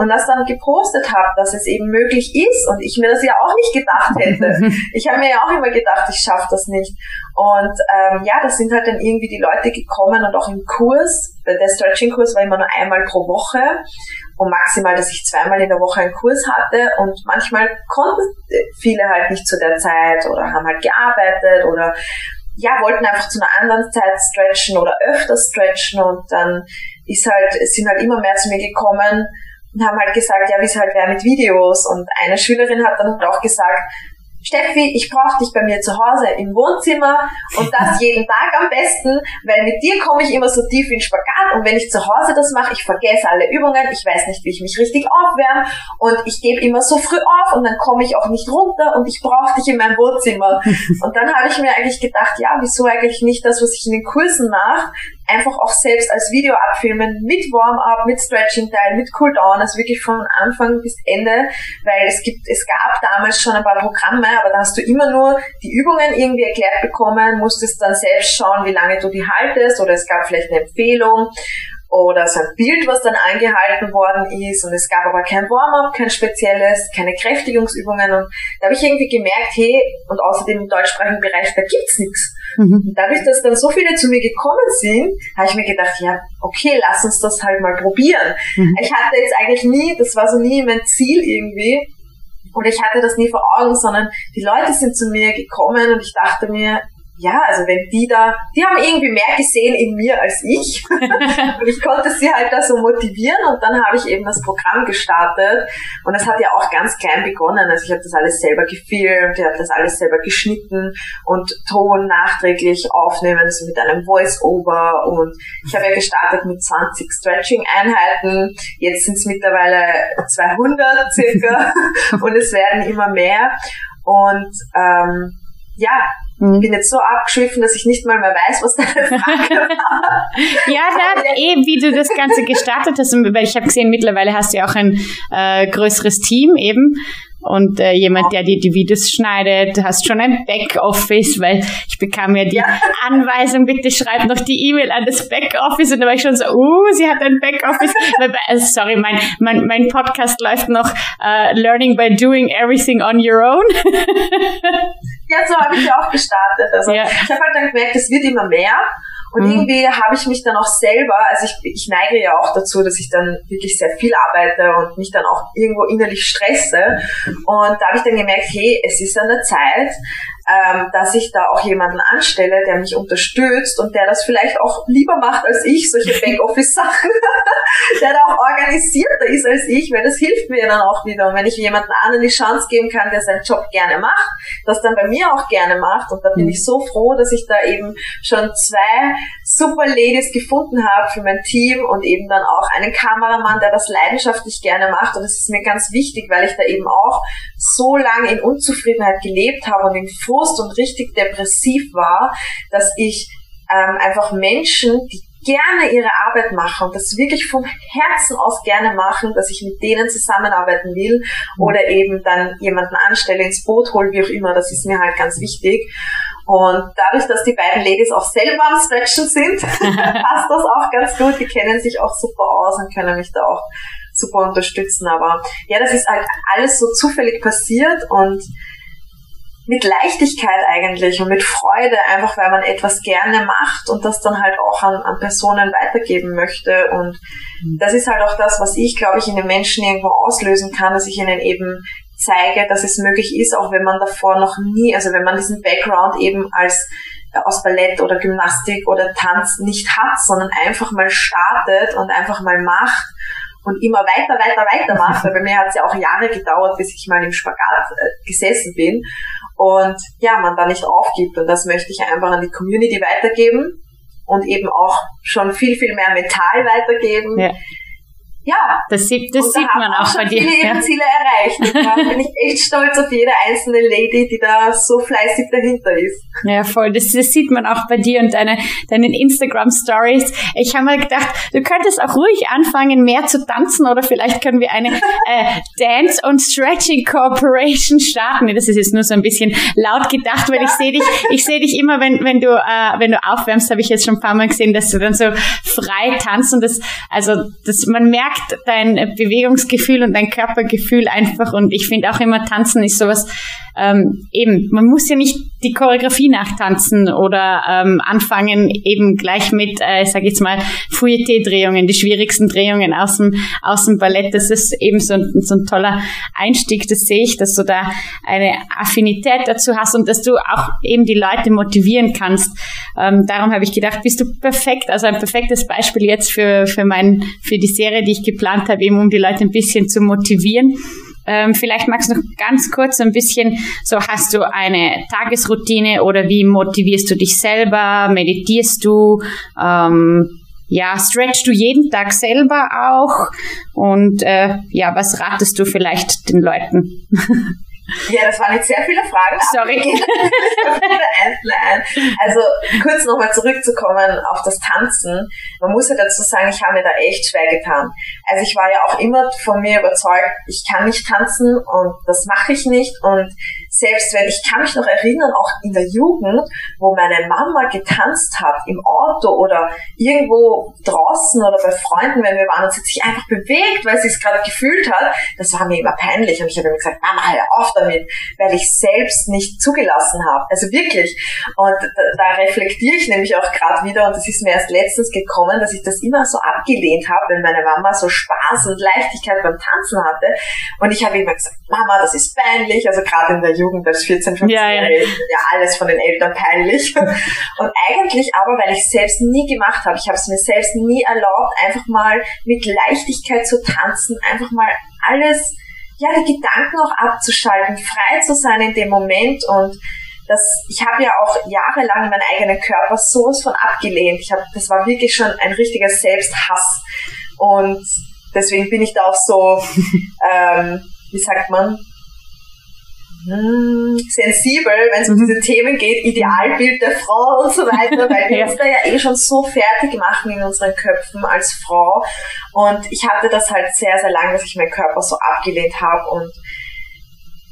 und das dann gepostet habe, dass es eben möglich ist und ich mir das ja auch nicht gedacht hätte. (laughs) ich habe mir ja auch immer gedacht, ich schaffe das nicht. Und ähm, ja, das sind halt dann irgendwie die Leute gekommen und auch im Kurs, der Stretching-Kurs war immer nur einmal pro Woche und maximal, dass ich zweimal in der Woche einen Kurs hatte und manchmal konnten viele halt nicht zu der Zeit oder haben halt gearbeitet oder ja, wollten einfach zu einer anderen Zeit stretchen oder öfter stretchen und dann ist halt, sind halt immer mehr zu mir gekommen und haben halt gesagt, ja, wie es halt wäre mit Videos und eine Schülerin hat dann halt auch gesagt, Steffi, ich brauche dich bei mir zu Hause im Wohnzimmer und das (laughs) jeden Tag am besten, weil mit dir komme ich immer so tief in Spagat und wenn ich zu Hause das mache, ich vergesse alle Übungen, ich weiß nicht, wie ich mich richtig aufwärme und ich gebe immer so früh auf und dann komme ich auch nicht runter und ich brauche dich in meinem Wohnzimmer. (laughs) Und dann habe ich mir eigentlich gedacht, ja, wieso eigentlich nicht das, was ich in den Kursen mache, einfach auch selbst als Video abfilmen, mit Warm-up, mit Stretching-Teil, mit Cool-Down, also wirklich von Anfang bis Ende, weil es gibt, es gab damals schon ein paar Programme, aber da hast du immer nur die Übungen irgendwie erklärt bekommen, musstest dann selbst schauen, wie lange du die haltest, oder es gab vielleicht eine Empfehlung, oder so ein Bild, was dann angehalten worden ist und es gab aber kein Warm-up, kein spezielles, keine Kräftigungsübungen und da habe ich irgendwie gemerkt, hey, und außerdem im deutschsprachigen Bereich, da gibt's nichts. Mhm. Dadurch, dass dann so viele zu mir gekommen sind, habe ich mir gedacht, ja, okay, lass uns das halt mal probieren. Mhm. Ich hatte jetzt eigentlich nie, das war so nie mein Ziel irgendwie, und ich hatte das nie vor Augen, sondern die Leute sind zu mir gekommen und ich dachte mir, ja, also wenn die da, die haben irgendwie mehr gesehen in mir als ich. (laughs) und ich konnte sie halt da so motivieren und dann habe ich eben das Programm gestartet. Und das hat ja auch ganz klein begonnen. Also ich habe das alles selber gefilmt, ich habe das alles selber geschnitten und Ton nachträglich aufnehmen, also mit einem Voice-Over. Und ich habe ja gestartet mit 20 Stretching-Einheiten. Jetzt sind es mittlerweile 200 circa (laughs) und es werden immer mehr. Und ähm, ja. Ich bin jetzt so abgeschwiffen, dass ich nicht mal mehr weiß, was deine Frage (laughs) war. ja, da, eh, wie du das Ganze gestartet hast, weil ich habe gesehen, mittlerweile hast du ja auch ein äh, größeres Team eben und äh, jemand, der dir die Videos schneidet. Du hast schon ein Backoffice, weil ich bekam ja die ja. (laughs) Anweisung, bitte schreib noch die E-Mail an das Backoffice und da war ich schon so, uh, sie hat ein Backoffice. (laughs) also, sorry, mein, mein, mein Podcast läuft noch uh, Learning by Doing Everything on Your Own. Ja, so habe ich ja auch gestartet. Also ja. ich habe halt dann gemerkt, es wird immer mehr. Und mhm. irgendwie habe ich mich dann auch selber, also ich, ich neige ja auch dazu, dass ich dann wirklich sehr viel arbeite und mich dann auch irgendwo innerlich stresse. Und da habe ich dann gemerkt, hey, es ist an der Zeit, ähm, dass ich da auch jemanden anstelle, der mich unterstützt und der das vielleicht auch lieber macht als ich, solche (laughs) Backoffice-Sachen, (laughs) der da auch organisierter ist als ich, weil das hilft mir dann auch wieder. Und wenn ich jemanden anderen die Chance geben kann, der seinen Job gerne macht, das dann bei mir auch gerne macht, und da bin ich so froh, dass ich da eben schon zwei super Ladies gefunden habe für mein Team und eben dann auch einen Kameramann, der das leidenschaftlich gerne macht. Und das ist mir ganz wichtig, weil ich da eben auch so lange in Unzufriedenheit gelebt habe und in Frust und richtig depressiv war, dass ich ähm, einfach Menschen, die gerne ihre Arbeit machen und das wirklich vom Herzen aus gerne machen, dass ich mit denen zusammenarbeiten will oder eben dann jemanden anstelle, ins Boot hole, wie auch immer, das ist mir halt ganz wichtig. Und dadurch, dass die beiden Ladies auch selber am Stretchen sind, (laughs) passt das auch ganz gut. Die kennen sich auch super aus und können mich da auch super unterstützen. Aber ja, das ist halt alles so zufällig passiert und mit Leichtigkeit eigentlich und mit Freude, einfach weil man etwas gerne macht und das dann halt auch an, an Personen weitergeben möchte. Und mhm. das ist halt auch das, was ich, glaube ich, in den Menschen irgendwo auslösen kann, dass ich ihnen eben zeige, dass es möglich ist, auch wenn man davor noch nie, also wenn man diesen Background eben als äh, aus Ballett oder Gymnastik oder Tanz nicht hat, sondern einfach mal startet und einfach mal macht und immer weiter, weiter, weiter macht. Weil bei mir hat es ja auch Jahre gedauert, bis ich mal im Spagat äh, gesessen bin und ja, man da nicht aufgibt. Und das möchte ich einfach an die Community weitergeben und eben auch schon viel, viel mehr mental weitergeben. Ja ja, das sieht, das sieht man auch, auch bei dir. viele ja. Ziele erreicht. Da bin ich echt stolz auf jede einzelne Lady, die da so fleißig dahinter ist. Ja, voll. Das, das sieht man auch bei dir und deine, deinen Instagram Stories. Ich habe mal gedacht, du könntest auch ruhig anfangen, mehr zu tanzen oder vielleicht können wir eine (laughs) äh, Dance und Stretching Corporation starten. Das ist jetzt nur so ein bisschen laut gedacht, weil ja. ich sehe dich, ich sehe dich immer, wenn, wenn du, äh, wenn du aufwärmst, habe ich jetzt schon ein paar Mal gesehen, dass du dann so frei tanzt und das, also, das, man merkt, merkt dein Bewegungsgefühl und dein Körpergefühl einfach. Und ich finde auch immer, Tanzen ist sowas, ähm, eben, man muss ja nicht die Choreografie nachtanzen oder ähm, anfangen eben gleich mit, äh, ich sage jetzt mal, Fouilleté-Drehungen, die schwierigsten Drehungen aus dem, aus dem Ballett. Das ist eben so ein, so ein toller Einstieg, das sehe ich, dass du da eine Affinität dazu hast und dass du auch eben die Leute motivieren kannst. Ähm, darum habe ich gedacht, bist du perfekt, also ein perfektes Beispiel jetzt für, für, mein, für die Serie, die ich geplant habe, eben um die Leute ein bisschen zu motivieren. Ähm, vielleicht magst du noch ganz kurz ein bisschen, so hast du eine Tagesroutine oder wie motivierst du dich selber? Meditierst du? Ähm, ja, stretchst du jeden Tag selber auch? Und äh, ja, was ratest du vielleicht den Leuten? (laughs) Ja, das waren jetzt sehr viele Fragen. Sorry. (laughs) also kurz nochmal zurückzukommen auf das Tanzen. Man muss ja dazu sagen, ich habe mir da echt schwer getan. Also ich war ja auch immer von mir überzeugt, ich kann nicht tanzen und das mache ich nicht. Und selbst wenn, ich kann mich noch erinnern, auch in der Jugend, wo meine Mama getanzt hat, im Auto oder irgendwo draußen oder bei Freunden, wenn wir waren, und sie hat sich einfach bewegt, weil sie es gerade gefühlt hat, das war mir immer peinlich. Und ich habe immer gesagt, Mama, hör auf damit, weil ich selbst nicht zugelassen habe. Also wirklich. Und da, da reflektiere ich nämlich auch gerade wieder, und das ist mir erst letztens gekommen, dass ich das immer so abgelehnt habe, wenn meine Mama so Spaß und Leichtigkeit beim Tanzen hatte. Und ich habe immer gesagt, Mama, das ist peinlich. Also gerade in der Jugend als 14, 15 ja, ja. ja alles von den Eltern peinlich. (laughs) Und eigentlich aber, weil ich es selbst nie gemacht habe, ich habe es mir selbst nie erlaubt, einfach mal mit Leichtigkeit zu tanzen, einfach mal alles, ja, die Gedanken auch abzuschalten, frei zu sein in dem Moment und das, ich habe ja auch jahrelang meinen eigenen Körper sowas von abgelehnt. Ich habe, das war wirklich schon ein richtiger Selbsthass und deswegen bin ich da auch so, (laughs) ähm, wie sagt man, hm, sensibel, wenn es um mhm. diese Themen geht, Idealbild der Frau und so weiter, weil wir (laughs) uns da ja eh schon so fertig machen in unseren Köpfen als Frau. Und ich hatte das halt sehr, sehr lange, dass ich meinen Körper so abgelehnt habe und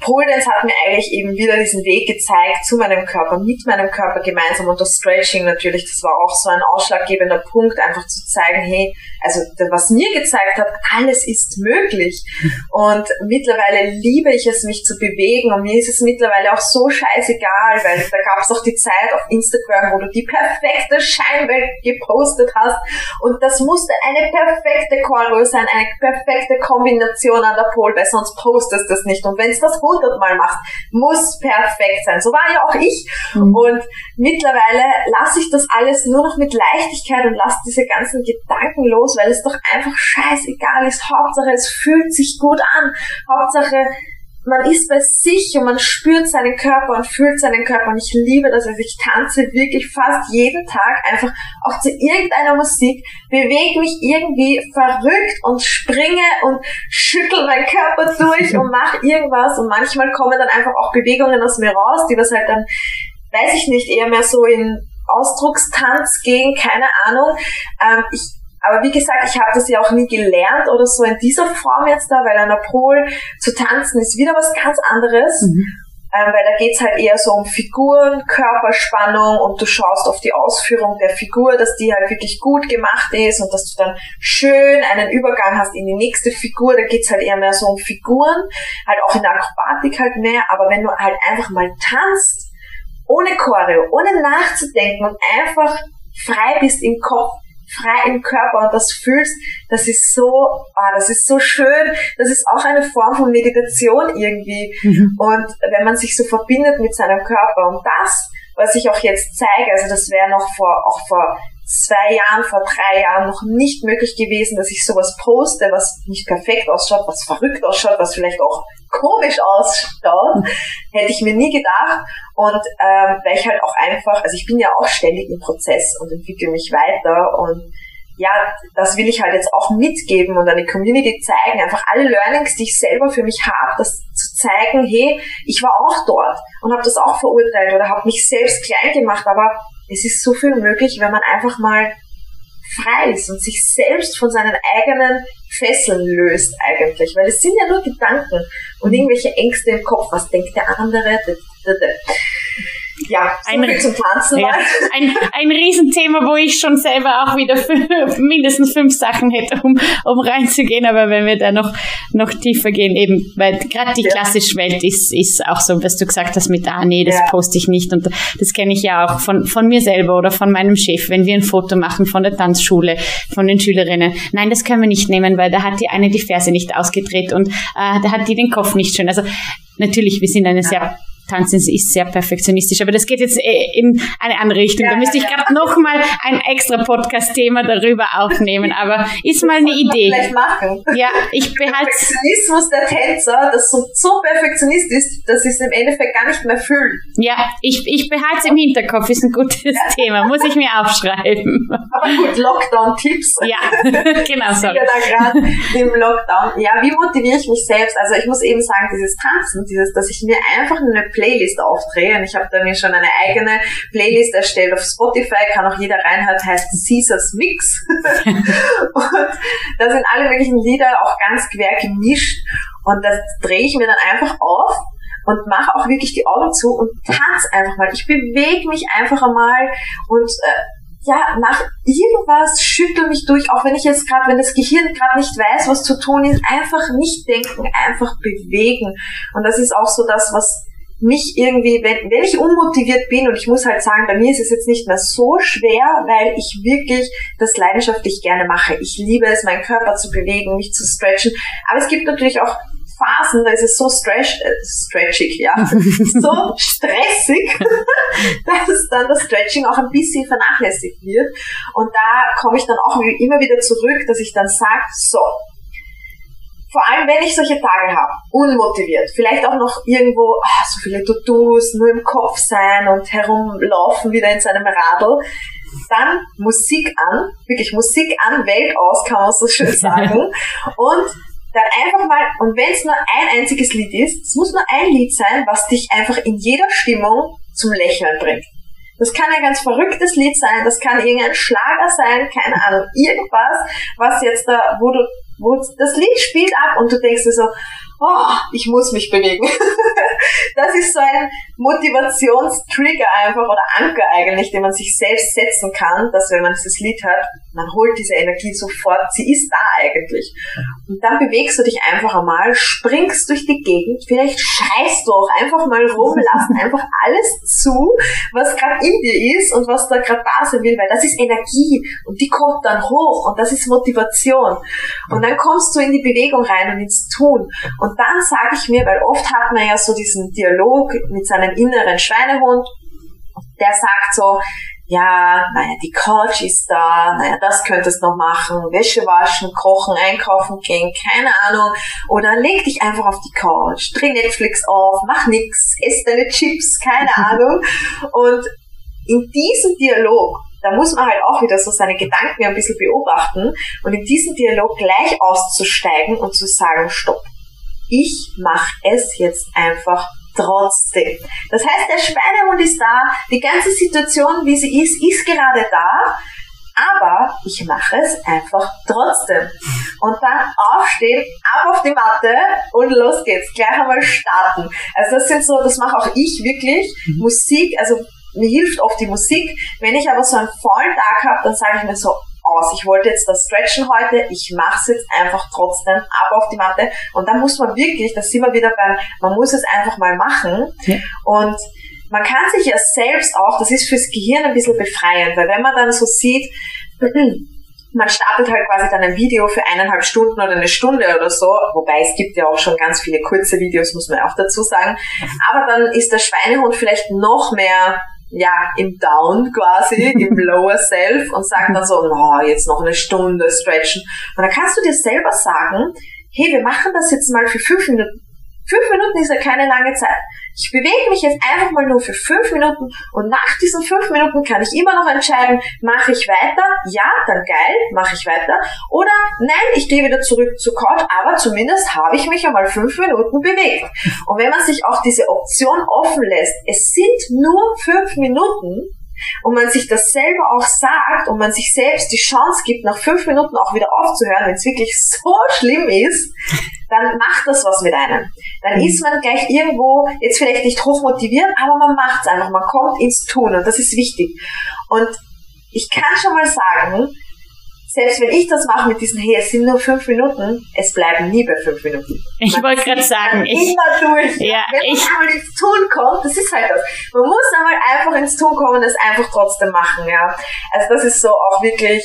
Pole hat mir eigentlich eben wieder diesen Weg gezeigt zu meinem Körper, mit meinem Körper gemeinsam und das Stretching natürlich, das war auch so ein ausschlaggebender Punkt, einfach zu zeigen, hey, also was mir gezeigt hat, alles ist möglich. Und mittlerweile liebe ich es, mich zu bewegen und mir ist es mittlerweile auch so scheißegal, weil da gab es auch die Zeit auf Instagram, wo du die perfekte Scheinwelt gepostet hast und das musste eine perfekte Choreo sein, eine perfekte Kombination an der Pole, weil sonst postest du es nicht. Und wenn es das hundertmal machst, muss perfekt sein. So war ja auch ich. Mhm. Und mittlerweile lasse ich das alles nur noch mit Leichtigkeit und lasse diese ganzen Gedanken los, weil es doch einfach scheißegal ist. Hauptsache, es fühlt sich gut an. Hauptsache, man ist bei sich und man spürt seinen Körper und fühlt seinen Körper und ich liebe das. Also ich tanze wirklich fast jeden Tag einfach auch zu irgendeiner Musik, bewege mich irgendwie verrückt und springe und schüttel meinen Körper (laughs) durch und mache irgendwas und manchmal kommen dann einfach auch Bewegungen aus mir raus, die was halt dann, weiß ich nicht, eher mehr so in Ausdruckstanz gehen, keine Ahnung. Ähm, ich aber wie gesagt, ich habe das ja auch nie gelernt oder so in dieser Form jetzt da, weil an der Pol zu tanzen ist wieder was ganz anderes. Mhm. Ähm, weil da geht's halt eher so um Figuren, Körperspannung und du schaust auf die Ausführung der Figur, dass die halt wirklich gut gemacht ist und dass du dann schön einen Übergang hast in die nächste Figur. Da geht's halt eher mehr so um Figuren, halt auch in der Akrobatik halt mehr. Aber wenn du halt einfach mal tanzt, ohne Choreo, ohne nachzudenken und einfach frei bist im Kopf, frei im Körper und das fühlst, das ist so, ah, das ist so schön. Das ist auch eine Form von Meditation irgendwie. Mhm. Und wenn man sich so verbindet mit seinem Körper und das, was ich auch jetzt zeige, also das wäre noch vor, auch vor zwei Jahren, vor drei Jahren noch nicht möglich gewesen, dass ich sowas poste, was nicht perfekt ausschaut, was verrückt ausschaut, was vielleicht auch komisch ausschaut, hätte ich mir nie gedacht. Und ähm, weil ich halt auch einfach, also ich bin ja auch ständig im Prozess und entwickle mich weiter und ja, das will ich halt jetzt auch mitgeben und an die Community zeigen, einfach alle Learnings, die ich selber für mich habe, das zu zeigen, hey, ich war auch dort und habe das auch verurteilt oder habe mich selbst klein gemacht, aber es ist so viel möglich, wenn man einfach mal frei ist und sich selbst von seinen eigenen Fesseln löst eigentlich, weil es sind ja nur Gedanken und irgendwelche Ängste im Kopf, was denkt der andere, ja, ein, zum Tanzen. Ja, (laughs) ein, ein Riesenthema, wo ich schon selber auch wieder fünf, mindestens fünf Sachen hätte, um, um reinzugehen. Aber wenn wir da noch, noch tiefer gehen, eben, weil gerade die ja. klassische Welt ist, ist auch so, was du gesagt hast mit, ah nee, das ja. poste ich nicht. Und das kenne ich ja auch von, von mir selber oder von meinem Chef, wenn wir ein Foto machen von der Tanzschule, von den Schülerinnen. Nein, das können wir nicht nehmen, weil da hat die eine die Ferse nicht ausgedreht und äh, da hat die den Kopf nicht schön. Also natürlich, wir sind eine sehr Tanzen ist sehr perfektionistisch, aber das geht jetzt äh, in eine andere Richtung. Ja, da müsste ich ja, gerade ja. nochmal ein extra Podcast-Thema darüber aufnehmen, aber ist mal eine Idee. Vielleicht machen. Ja, ich behalte. Perfektionismus der Tänzer, das so, so perfektionistisch ist, dass sie es im Endeffekt gar nicht mehr fühlen. Ja, ich, ich behalte es im Hinterkopf, ist ein gutes Thema, muss ich mir aufschreiben. Aber gut, Lockdown-Tipps. Ja, (laughs) genau, sorry. Ich ja da gerade im Lockdown. Ja, wie motiviere ich mich selbst? Also ich muss eben sagen, dieses Tanzen, dieses, dass ich mir einfach eine Playlist aufdrehe. Und ich habe da mir schon eine eigene Playlist erstellt auf Spotify, kann auch jeder reinhören, heißt Caesars Mix. (laughs) und da sind alle möglichen Lieder auch ganz quer gemischt. Und das drehe ich mir dann einfach auf und mache auch wirklich die Augen zu und tanze einfach mal. Ich bewege mich einfach einmal und äh, ja, mach irgendwas, schüttel mich durch, auch wenn ich jetzt gerade, wenn das Gehirn gerade nicht weiß, was zu tun ist, einfach nicht denken, einfach bewegen. Und das ist auch so das, was mich irgendwie, wenn, wenn ich unmotiviert bin, und ich muss halt sagen, bei mir ist es jetzt nicht mehr so schwer, weil ich wirklich das leidenschaftlich gerne mache. Ich liebe es, meinen Körper zu bewegen, mich zu stretchen. Aber es gibt natürlich auch Phasen, da ist es so stretch, äh, stretchig, ja, (laughs) so stressig, (laughs) dass dann das Stretching auch ein bisschen vernachlässigt wird. Und da komme ich dann auch immer wieder zurück, dass ich dann sage, so, vor allem wenn ich solche Tage habe, unmotiviert, vielleicht auch noch irgendwo ach, so viele To-Dos, nur im Kopf sein und herumlaufen wieder in seinem Radl, dann Musik an, wirklich Musik an, Welt aus, kann man so schön (laughs) sagen. und dann einfach mal, und wenn es nur ein einziges Lied ist, es muss nur ein Lied sein, was dich einfach in jeder Stimmung zum Lächeln bringt. Das kann ein ganz verrücktes Lied sein, das kann irgendein Schlager sein, keine Ahnung, irgendwas, was jetzt da, wo du wo das Lied spielt ab und du denkst dir so, oh, ich muss mich bewegen. (laughs) das ist so ein Motivationstrigger einfach oder Anker eigentlich, den man sich selbst setzen kann, dass wenn man dieses Lied hört, man holt diese Energie sofort, sie ist da eigentlich. Und dann bewegst du dich einfach einmal, springst durch die Gegend, vielleicht schreist du auch einfach mal rum, lass (laughs) einfach alles zu, was gerade in dir ist und was da gerade da sein will, weil das ist Energie und die kommt dann hoch und das ist Motivation. Und dann kommst du in die Bewegung rein und ins Tun. Und dann sage ich mir, weil oft hat man ja so diesen Dialog mit seinem inneren Schweinehund, der sagt so, ja, naja, die Couch ist da, naja, das könntest du noch machen, Wäsche waschen, kochen, einkaufen gehen, keine Ahnung. Oder leg dich einfach auf die Couch, dreh Netflix auf, mach nix, ess deine Chips, keine (laughs) Ahnung. Und in diesem Dialog, da muss man halt auch wieder so seine Gedanken ein bisschen beobachten und in diesem Dialog gleich auszusteigen und zu sagen, stopp. Ich mache es jetzt einfach trotzdem. Das heißt, der Schweinehund ist da, die ganze Situation, wie sie ist, ist gerade da, aber ich mache es einfach trotzdem. Und dann aufstehen, ab auf die Matte und los geht's. Gleich einmal starten. Also das sind so, das mache auch ich wirklich. Mhm. Musik, also mir hilft oft die Musik. Wenn ich aber so einen vollen Tag habe, dann sage ich mir so, aus. Ich wollte jetzt das stretchen heute, ich mache es jetzt einfach trotzdem ab auf die Matte. Und dann muss man wirklich, da sind wir wieder beim, man muss es einfach mal machen. Ja. Und man kann sich ja selbst auch, das ist fürs Gehirn ein bisschen befreiend, weil wenn man dann so sieht, (clears throat) man startet halt quasi dann ein Video für eineinhalb Stunden oder eine Stunde oder so, wobei es gibt ja auch schon ganz viele kurze Videos, muss man auch dazu sagen. Aber dann ist der Schweinehund vielleicht noch mehr ja, im Down quasi, im (laughs) Lower Self und sagt dann so, oh, jetzt noch eine Stunde stretchen. Und dann kannst du dir selber sagen, hey, wir machen das jetzt mal für fünf Minuten. Fünf Minuten ist ja keine lange Zeit. Ich bewege mich jetzt einfach mal nur für fünf Minuten und nach diesen fünf Minuten kann ich immer noch entscheiden, mache ich weiter? Ja, dann geil, mache ich weiter. Oder nein, ich gehe wieder zurück zur Couch, aber zumindest habe ich mich einmal fünf Minuten bewegt. Und wenn man sich auch diese Option offen lässt, es sind nur fünf Minuten, und man sich das selber auch sagt und man sich selbst die Chance gibt, nach fünf Minuten auch wieder aufzuhören, wenn es wirklich (laughs) so schlimm ist, dann macht das was mit einem. Dann mhm. ist man gleich irgendwo, jetzt vielleicht nicht hochmotiviert, aber man macht es einfach, man kommt ins Tun und das ist wichtig. Und ich kann schon mal sagen, selbst wenn ich das mache mit diesen, hey, es sind nur fünf Minuten, es bleiben nie bei fünf Minuten. Ich wollte gerade sagen, ich, immer durch. Ja, wenn man ich, einmal ins Tun kommt, das ist halt das. Man muss einmal einfach ins Tun kommen und es einfach trotzdem machen, ja. Also das ist so auch wirklich,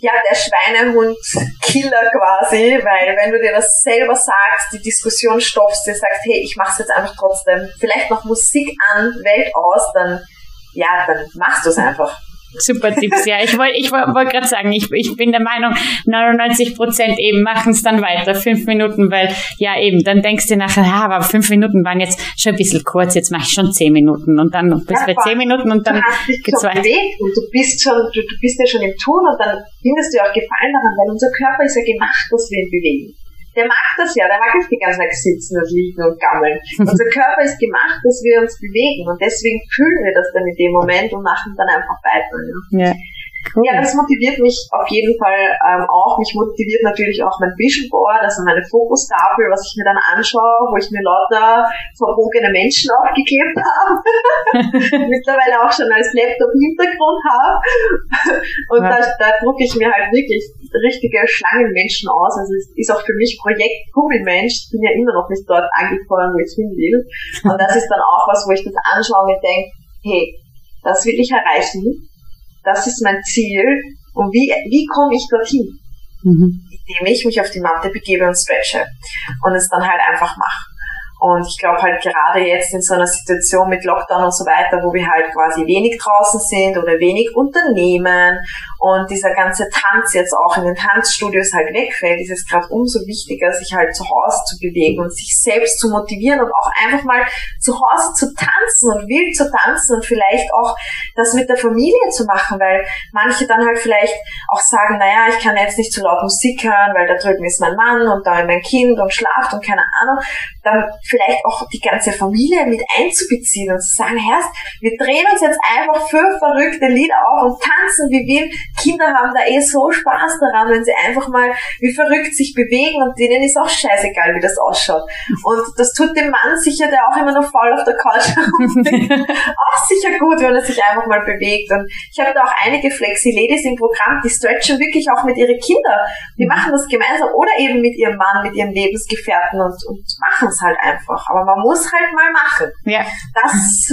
ja, der Schweinehund-Killer quasi, weil wenn du dir das selber sagst, die Diskussion stoppst, dir sagst, hey, ich mach's jetzt einfach trotzdem, vielleicht noch Musik an, Welt aus, dann, ja, dann machst du es einfach. Super Tipps, ja. Ich wollte ich wollt, wollt gerade sagen, ich, ich bin der Meinung, 99 Prozent eben machen es dann weiter, fünf Minuten, weil ja eben, dann denkst du nachher, ja, aber fünf Minuten waren jetzt schon ein bisschen kurz, jetzt mache ich schon zehn Minuten und dann bis ja, bei zehn Minuten und dann geht's weiter. Und du bist schon, du, du bist ja schon im Tun und dann findest du auch Gefallen daran, weil unser Körper ist ja gemacht, dass wir ihn bewegen der mag das ja, der mag nicht die ganze Zeit sitzen und liegen und gammeln. Unser Körper ist gemacht, dass wir uns bewegen und deswegen fühlen wir das dann in dem Moment und machen dann einfach weiter. Ja. ja. Cool. Ja, das motiviert mich auf jeden Fall ähm, auch. Mich motiviert natürlich auch mein Vision Board, also meine Fokustafel, was ich mir dann anschaue, wo ich mir lauter verbogene Menschen aufgeklebt habe. (laughs) Mittlerweile auch schon als Laptop-Hintergrund habe. Und ja. da, da drucke ich mir halt wirklich richtige Schlangenmenschen aus. Also es ist auch für mich Projekt Kummelmensch. Ich bin ja immer noch nicht dort angekommen, wo ich hin will. Und das ist dann auch was, wo ich das anschaue und denke, hey, das will ich erreichen das ist mein Ziel und wie, wie komme ich dorthin? Mhm. Indem ich mich auf die Matte begebe und stretche und es dann halt einfach mache. Und ich glaube halt gerade jetzt in so einer Situation mit Lockdown und so weiter, wo wir halt quasi wenig draußen sind oder wenig unternehmen und dieser ganze Tanz jetzt auch in den Tanzstudios halt wegfällt, ist es gerade umso wichtiger, sich halt zu Hause zu bewegen und sich selbst zu motivieren und auch einfach mal zu Hause zu tanzen und wild zu tanzen und vielleicht auch das mit der Familie zu machen, weil manche dann halt vielleicht auch sagen, naja, ich kann jetzt nicht zu laut Musik hören, weil da drüben ist mein Mann und da mein Kind und schlaft und keine Ahnung. Dann vielleicht auch die ganze Familie mit einzubeziehen und zu sagen, Herrst, wir drehen uns jetzt einfach fünf verrückte Lieder auf und tanzen wie wild Kinder haben da eh so Spaß daran, wenn sie einfach mal wie verrückt sich bewegen und denen ist auch scheißegal, wie das ausschaut. Und das tut dem Mann sicher, der auch immer noch voll auf der Couch (laughs) herumliegt, auch sicher gut, wenn er sich einfach mal bewegt. Und ich habe da auch einige Flexi-Ladies im Programm, die stretchen wirklich auch mit ihren Kindern. Die machen das gemeinsam oder eben mit ihrem Mann, mit ihrem Lebensgefährten und, und machen es halt einfach. Aber man muss halt mal machen. Ja. Das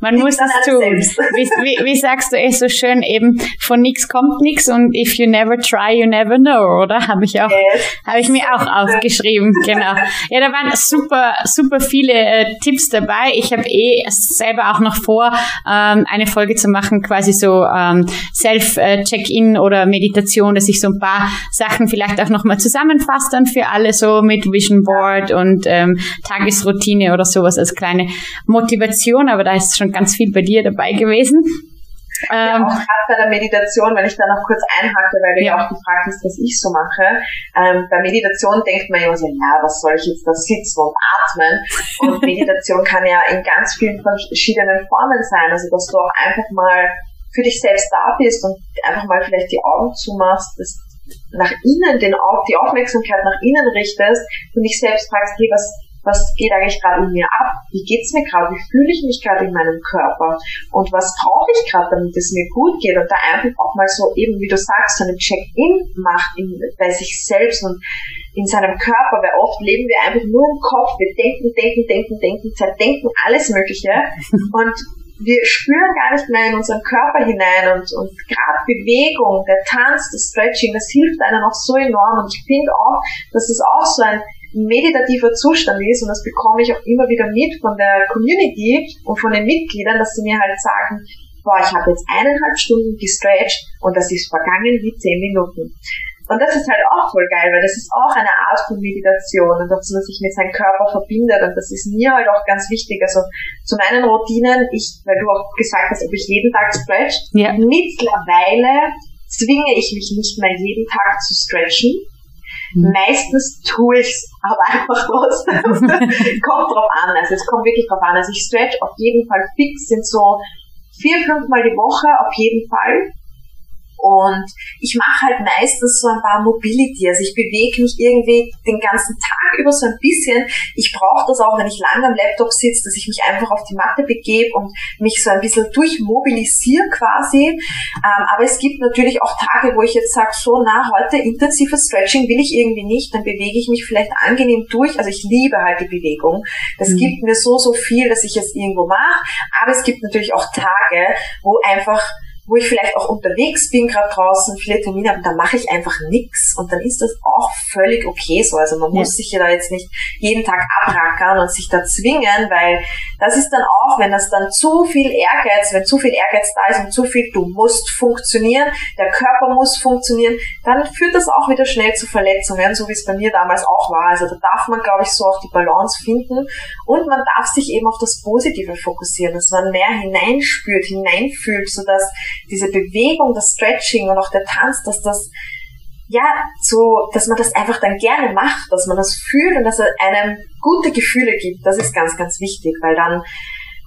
man muss das tun. Wie, wie, wie sagst du eh so schön eben, von nichts kommt nichts und if you never try, you never know, oder? Habe ich auch, yes. habe ich mir auch aufgeschrieben, (laughs) genau. Ja, da waren super, super viele äh, Tipps dabei. Ich habe eh selber auch noch vor, ähm, eine Folge zu machen, quasi so ähm, Self-Check-In oder Meditation, dass ich so ein paar Sachen vielleicht auch nochmal zusammenfasse dann für alle so mit Vision Board und ähm, Tagesroutine oder sowas als kleine Motivation, aber da ist schon ganz viel bei dir dabei gewesen. Ja, ähm, auch gerade bei der Meditation, wenn ich da noch kurz einhacke, weil du ja auch gefragt hast, was ich so mache. Ähm, bei Meditation denkt man immer so, ja, was soll ich jetzt da sitzen und atmen? Und (laughs) Meditation kann ja in ganz vielen verschiedenen Formen sein. Also, dass du auch einfach mal für dich selbst da bist und einfach mal vielleicht die Augen zumachst, das nach innen den, die Aufmerksamkeit nach innen richtest und dich selbst fragst, hey, was, was geht eigentlich gerade in mir ab? Wie geht's mir gerade? Wie fühle ich mich gerade in meinem Körper? Und was brauche ich gerade, damit es mir gut geht? Und da einfach auch mal so eben, wie du sagst, so eine Check-in macht in, bei sich selbst und in seinem Körper, weil oft leben wir einfach nur im Kopf. Wir denken, denken, denken, denken, zerdenken alles Mögliche. (laughs) Und wir spüren gar nicht mehr in unseren Körper hinein und, und gerade Bewegung, der Tanz, das Stretching, das hilft einem auch so enorm und ich finde auch, dass es auch so ein meditativer Zustand ist, und das bekomme ich auch immer wieder mit von der Community und von den Mitgliedern, dass sie mir halt sagen, boah, ich habe jetzt eineinhalb Stunden gestretched und das ist vergangen wie zehn Minuten. Und das ist halt auch voll geil, weil das ist auch eine Art von Meditation und dass man sich mit seinem Körper verbindet und das ist mir halt auch ganz wichtig. Also zu meinen Routinen, ich, weil du auch gesagt hast, ob ich jeden Tag stretch, ja. mittlerweile zwinge ich mich nicht mehr jeden Tag zu stretchen. Mhm. Meistens tue ich es aber (laughs) einfach trotzdem. (laughs) kommt drauf an. Also es kommt wirklich drauf an. Also ich stretch auf jeden Fall fix, sind so vier, fünf Mal die Woche auf jeden Fall. Und ich mache halt meistens so ein paar Mobility. Also ich bewege mich irgendwie den ganzen Tag über so ein bisschen. Ich brauche das auch, wenn ich lange am Laptop sitze, dass ich mich einfach auf die Matte begebe und mich so ein bisschen durchmobilisiere quasi. Ähm, aber es gibt natürlich auch Tage, wo ich jetzt sage, so na, heute intensives Stretching will ich irgendwie nicht, dann bewege ich mich vielleicht angenehm durch. Also ich liebe halt die Bewegung. Das mhm. gibt mir so, so viel, dass ich es irgendwo mache. Aber es gibt natürlich auch Tage, wo einfach wo ich vielleicht auch unterwegs bin, gerade draußen, viele Termine habe, da mache ich einfach nichts und dann ist das auch völlig okay so. Also man ja. muss sich ja da jetzt nicht jeden Tag abrackern und sich da zwingen, weil das ist dann auch, wenn das dann zu viel Ehrgeiz, wenn zu viel Ehrgeiz da ist und zu viel, du musst funktionieren, der Körper muss funktionieren, dann führt das auch wieder schnell zu Verletzungen, so wie es bei mir damals auch war. Also da darf man, glaube ich, so auch die Balance finden und man darf sich eben auf das Positive fokussieren, dass man mehr hineinspürt, hineinfühlt, sodass diese Bewegung, das Stretching und auch der Tanz, dass das ja, so, dass man das einfach dann gerne macht, dass man das fühlt und dass es einem gute Gefühle gibt. Das ist ganz, ganz wichtig, weil dann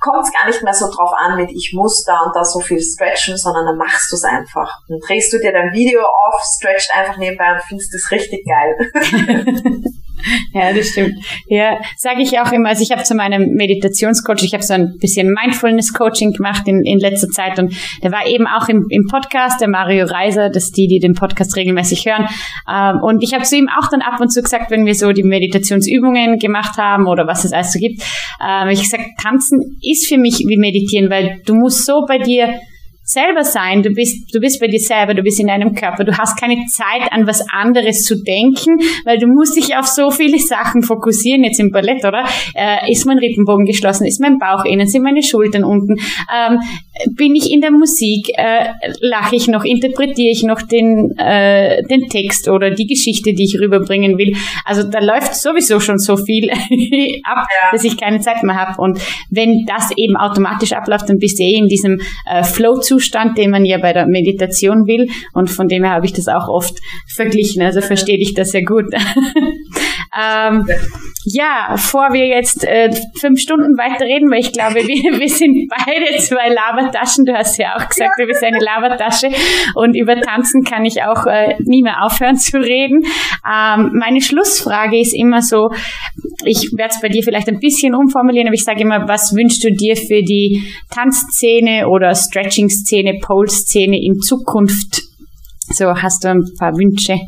kommt es gar nicht mehr so drauf an mit ich muss da und da so viel stretchen, sondern dann machst du es einfach. Dann drehst du dir dein Video auf, stretcht einfach nebenbei und findest es richtig geil. (laughs) (laughs) (laughs) Ja, das stimmt. Ja, sage ich auch immer. Also ich habe zu meinem Meditationscoach, ich habe so ein bisschen Mindfulness-Coaching gemacht in, in letzter Zeit und der war eben auch im, im Podcast, der Mario Reiser, das die, die den Podcast regelmäßig hören. Ähm, und ich habe zu ihm auch dann ab und zu gesagt, wenn wir so die Meditationsübungen gemacht haben oder was es alles so gibt, äh, ich gesagt, tanzen ist für mich wie meditieren, weil du musst so bei dir selber sein. Du bist, du bist bei dir selber, du bist in deinem Körper. Du hast keine Zeit, an was anderes zu denken, weil du musst dich auf so viele Sachen fokussieren. Jetzt im Ballett, oder? Äh, ist mein Rippenbogen geschlossen? Ist mein Bauch innen? Sind meine Schultern unten? Ähm, bin ich in der Musik? Äh, lache ich noch? Interpretiere ich noch den, äh, den Text oder die Geschichte, die ich rüberbringen will? Also da läuft sowieso schon so viel (laughs) ab, ja. dass ich keine Zeit mehr habe. Und wenn das eben automatisch abläuft, dann bist du eh in diesem äh, Flow-Zustand Zustand, den man ja bei der Meditation will. Und von dem her habe ich das auch oft verglichen. Also verstehe ich das sehr gut. (laughs) ähm, ja, bevor wir jetzt äh, fünf Stunden weiter reden, weil ich glaube, wir, (laughs) wir sind beide zwei Labertaschen. Du hast ja auch gesagt, du bist eine Labertasche. Und über Tanzen kann ich auch äh, nie mehr aufhören zu reden. Ähm, meine Schlussfrage ist immer so, ich werde es bei dir vielleicht ein bisschen umformulieren, aber ich sage immer, was wünschst du dir für die Tanzszene oder Stretching-Szene, Pole-Szene in Zukunft? So, hast du ein paar Wünsche?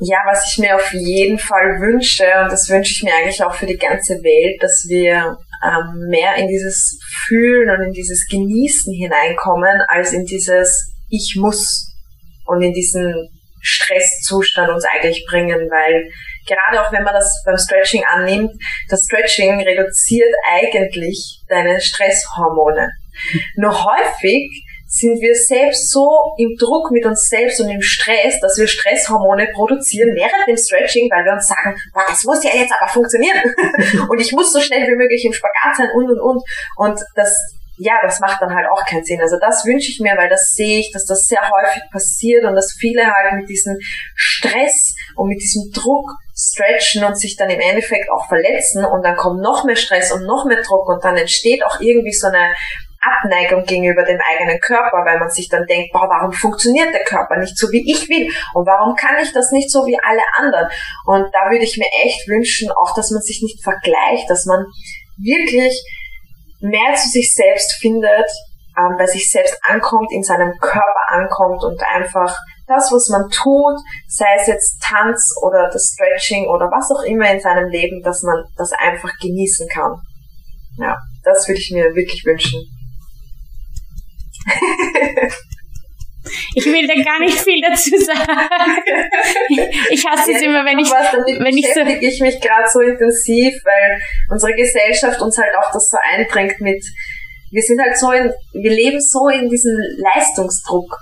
Ja, was ich mir auf jeden Fall wünsche, und das wünsche ich mir eigentlich auch für die ganze Welt, dass wir ähm, mehr in dieses Fühlen und in dieses Genießen hineinkommen, als in dieses Ich muss und in diesen Stresszustand uns eigentlich bringen, weil gerade auch wenn man das beim Stretching annimmt, das Stretching reduziert eigentlich deine Stresshormone. Nur häufig sind wir selbst so im Druck mit uns selbst und im Stress, dass wir Stresshormone produzieren während dem Stretching, weil wir uns sagen, das muss ja jetzt aber funktionieren (laughs) und ich muss so schnell wie möglich im Spagat sein und und und und das ja, das macht dann halt auch keinen Sinn. Also das wünsche ich mir, weil das sehe ich, dass das sehr häufig passiert und dass viele halt mit diesem Stress und mit diesem Druck stretchen und sich dann im Endeffekt auch verletzen und dann kommt noch mehr Stress und noch mehr Druck und dann entsteht auch irgendwie so eine Abneigung gegenüber dem eigenen Körper, weil man sich dann denkt, boah, warum funktioniert der Körper nicht so, wie ich will? Und warum kann ich das nicht so wie alle anderen? Und da würde ich mir echt wünschen, auch, dass man sich nicht vergleicht, dass man wirklich mehr zu sich selbst findet, ähm, bei sich selbst ankommt, in seinem Körper ankommt und einfach das, was man tut, sei es jetzt Tanz oder das Stretching oder was auch immer in seinem Leben, dass man das einfach genießen kann. Ja, das würde ich mir wirklich wünschen. Ich will da gar nicht viel dazu sagen. Ich hasse es immer, wenn ich, was, wenn ich so. beschäftige ich mich gerade so intensiv, weil unsere Gesellschaft uns halt auch das so eindrängt mit, wir sind halt so in, wir leben so in diesem Leistungsdruck.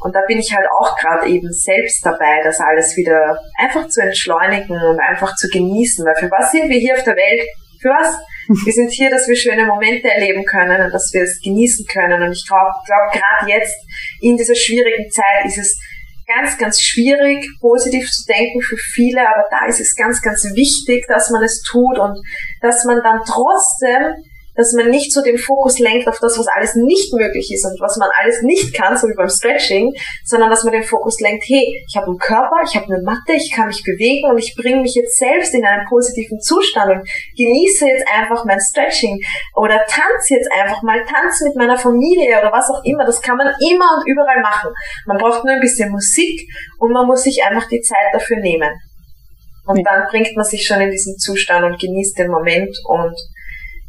Und da bin ich halt auch gerade eben selbst dabei, das alles wieder einfach zu entschleunigen und einfach zu genießen. Weil für was sind wir hier auf der Welt? Für was? (laughs) Wir sind hier, dass wir schöne Momente erleben können und dass wir es genießen können. Und ich glaube, glaub, gerade jetzt in dieser schwierigen Zeit ist es ganz, ganz schwierig, positiv zu denken für viele, aber da ist es ganz, ganz wichtig, dass man es tut und dass man dann trotzdem dass man nicht so den Fokus lenkt auf das, was alles nicht möglich ist und was man alles nicht kann, so wie beim Stretching, sondern dass man den Fokus lenkt, hey, ich habe einen Körper, ich habe eine Matte, ich kann mich bewegen und ich bringe mich jetzt selbst in einen positiven Zustand und genieße jetzt einfach mein Stretching oder tanze jetzt einfach mal, tanze mit meiner Familie oder was auch immer. Das kann man immer und überall machen. Man braucht nur ein bisschen Musik und man muss sich einfach die Zeit dafür nehmen. Und dann bringt man sich schon in diesen Zustand und genießt den Moment und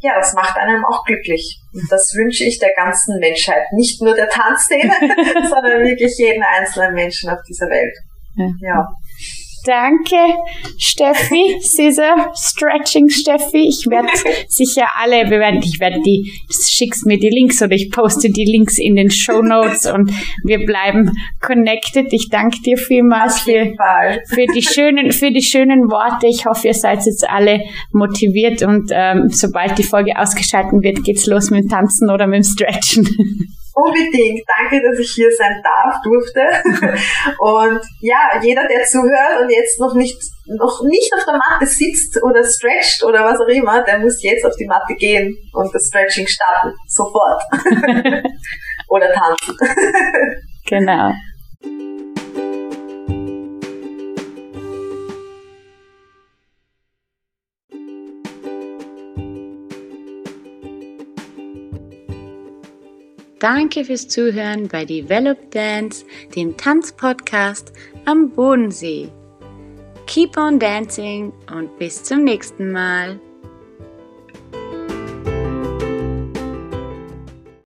ja, das macht einem auch glücklich. Und das wünsche ich der ganzen Menschheit. Nicht nur der Tanzszene, (laughs) sondern wirklich jeden einzelnen Menschen auf dieser Welt. Ja. Danke, Steffi, Scissor Stretching Steffi. Ich werde (laughs) sicher alle bewerten. Ich werde die, schickst mir die Links oder ich poste die Links in den Show Notes und wir bleiben connected. Ich danke dir vielmals für, für die schönen, für die schönen Worte. Ich hoffe, ihr seid jetzt alle motiviert und ähm, sobald die Folge ausgeschaltet wird, geht's los mit dem Tanzen oder mit dem Stretchen. (laughs) Unbedingt. Danke, dass ich hier sein darf, durfte. (laughs) Und ja, jeder, der zuhört und jetzt noch nicht, noch nicht auf der Matte sitzt oder stretcht oder was auch immer, der muss jetzt auf die Matte gehen und das Stretching starten. Sofort. (laughs) oder tanzen. genau. Danke fürs Zuhören bei Develop Dance, dem Tanzpodcast am Bodensee. Keep on dancing und bis zum nächsten Mal.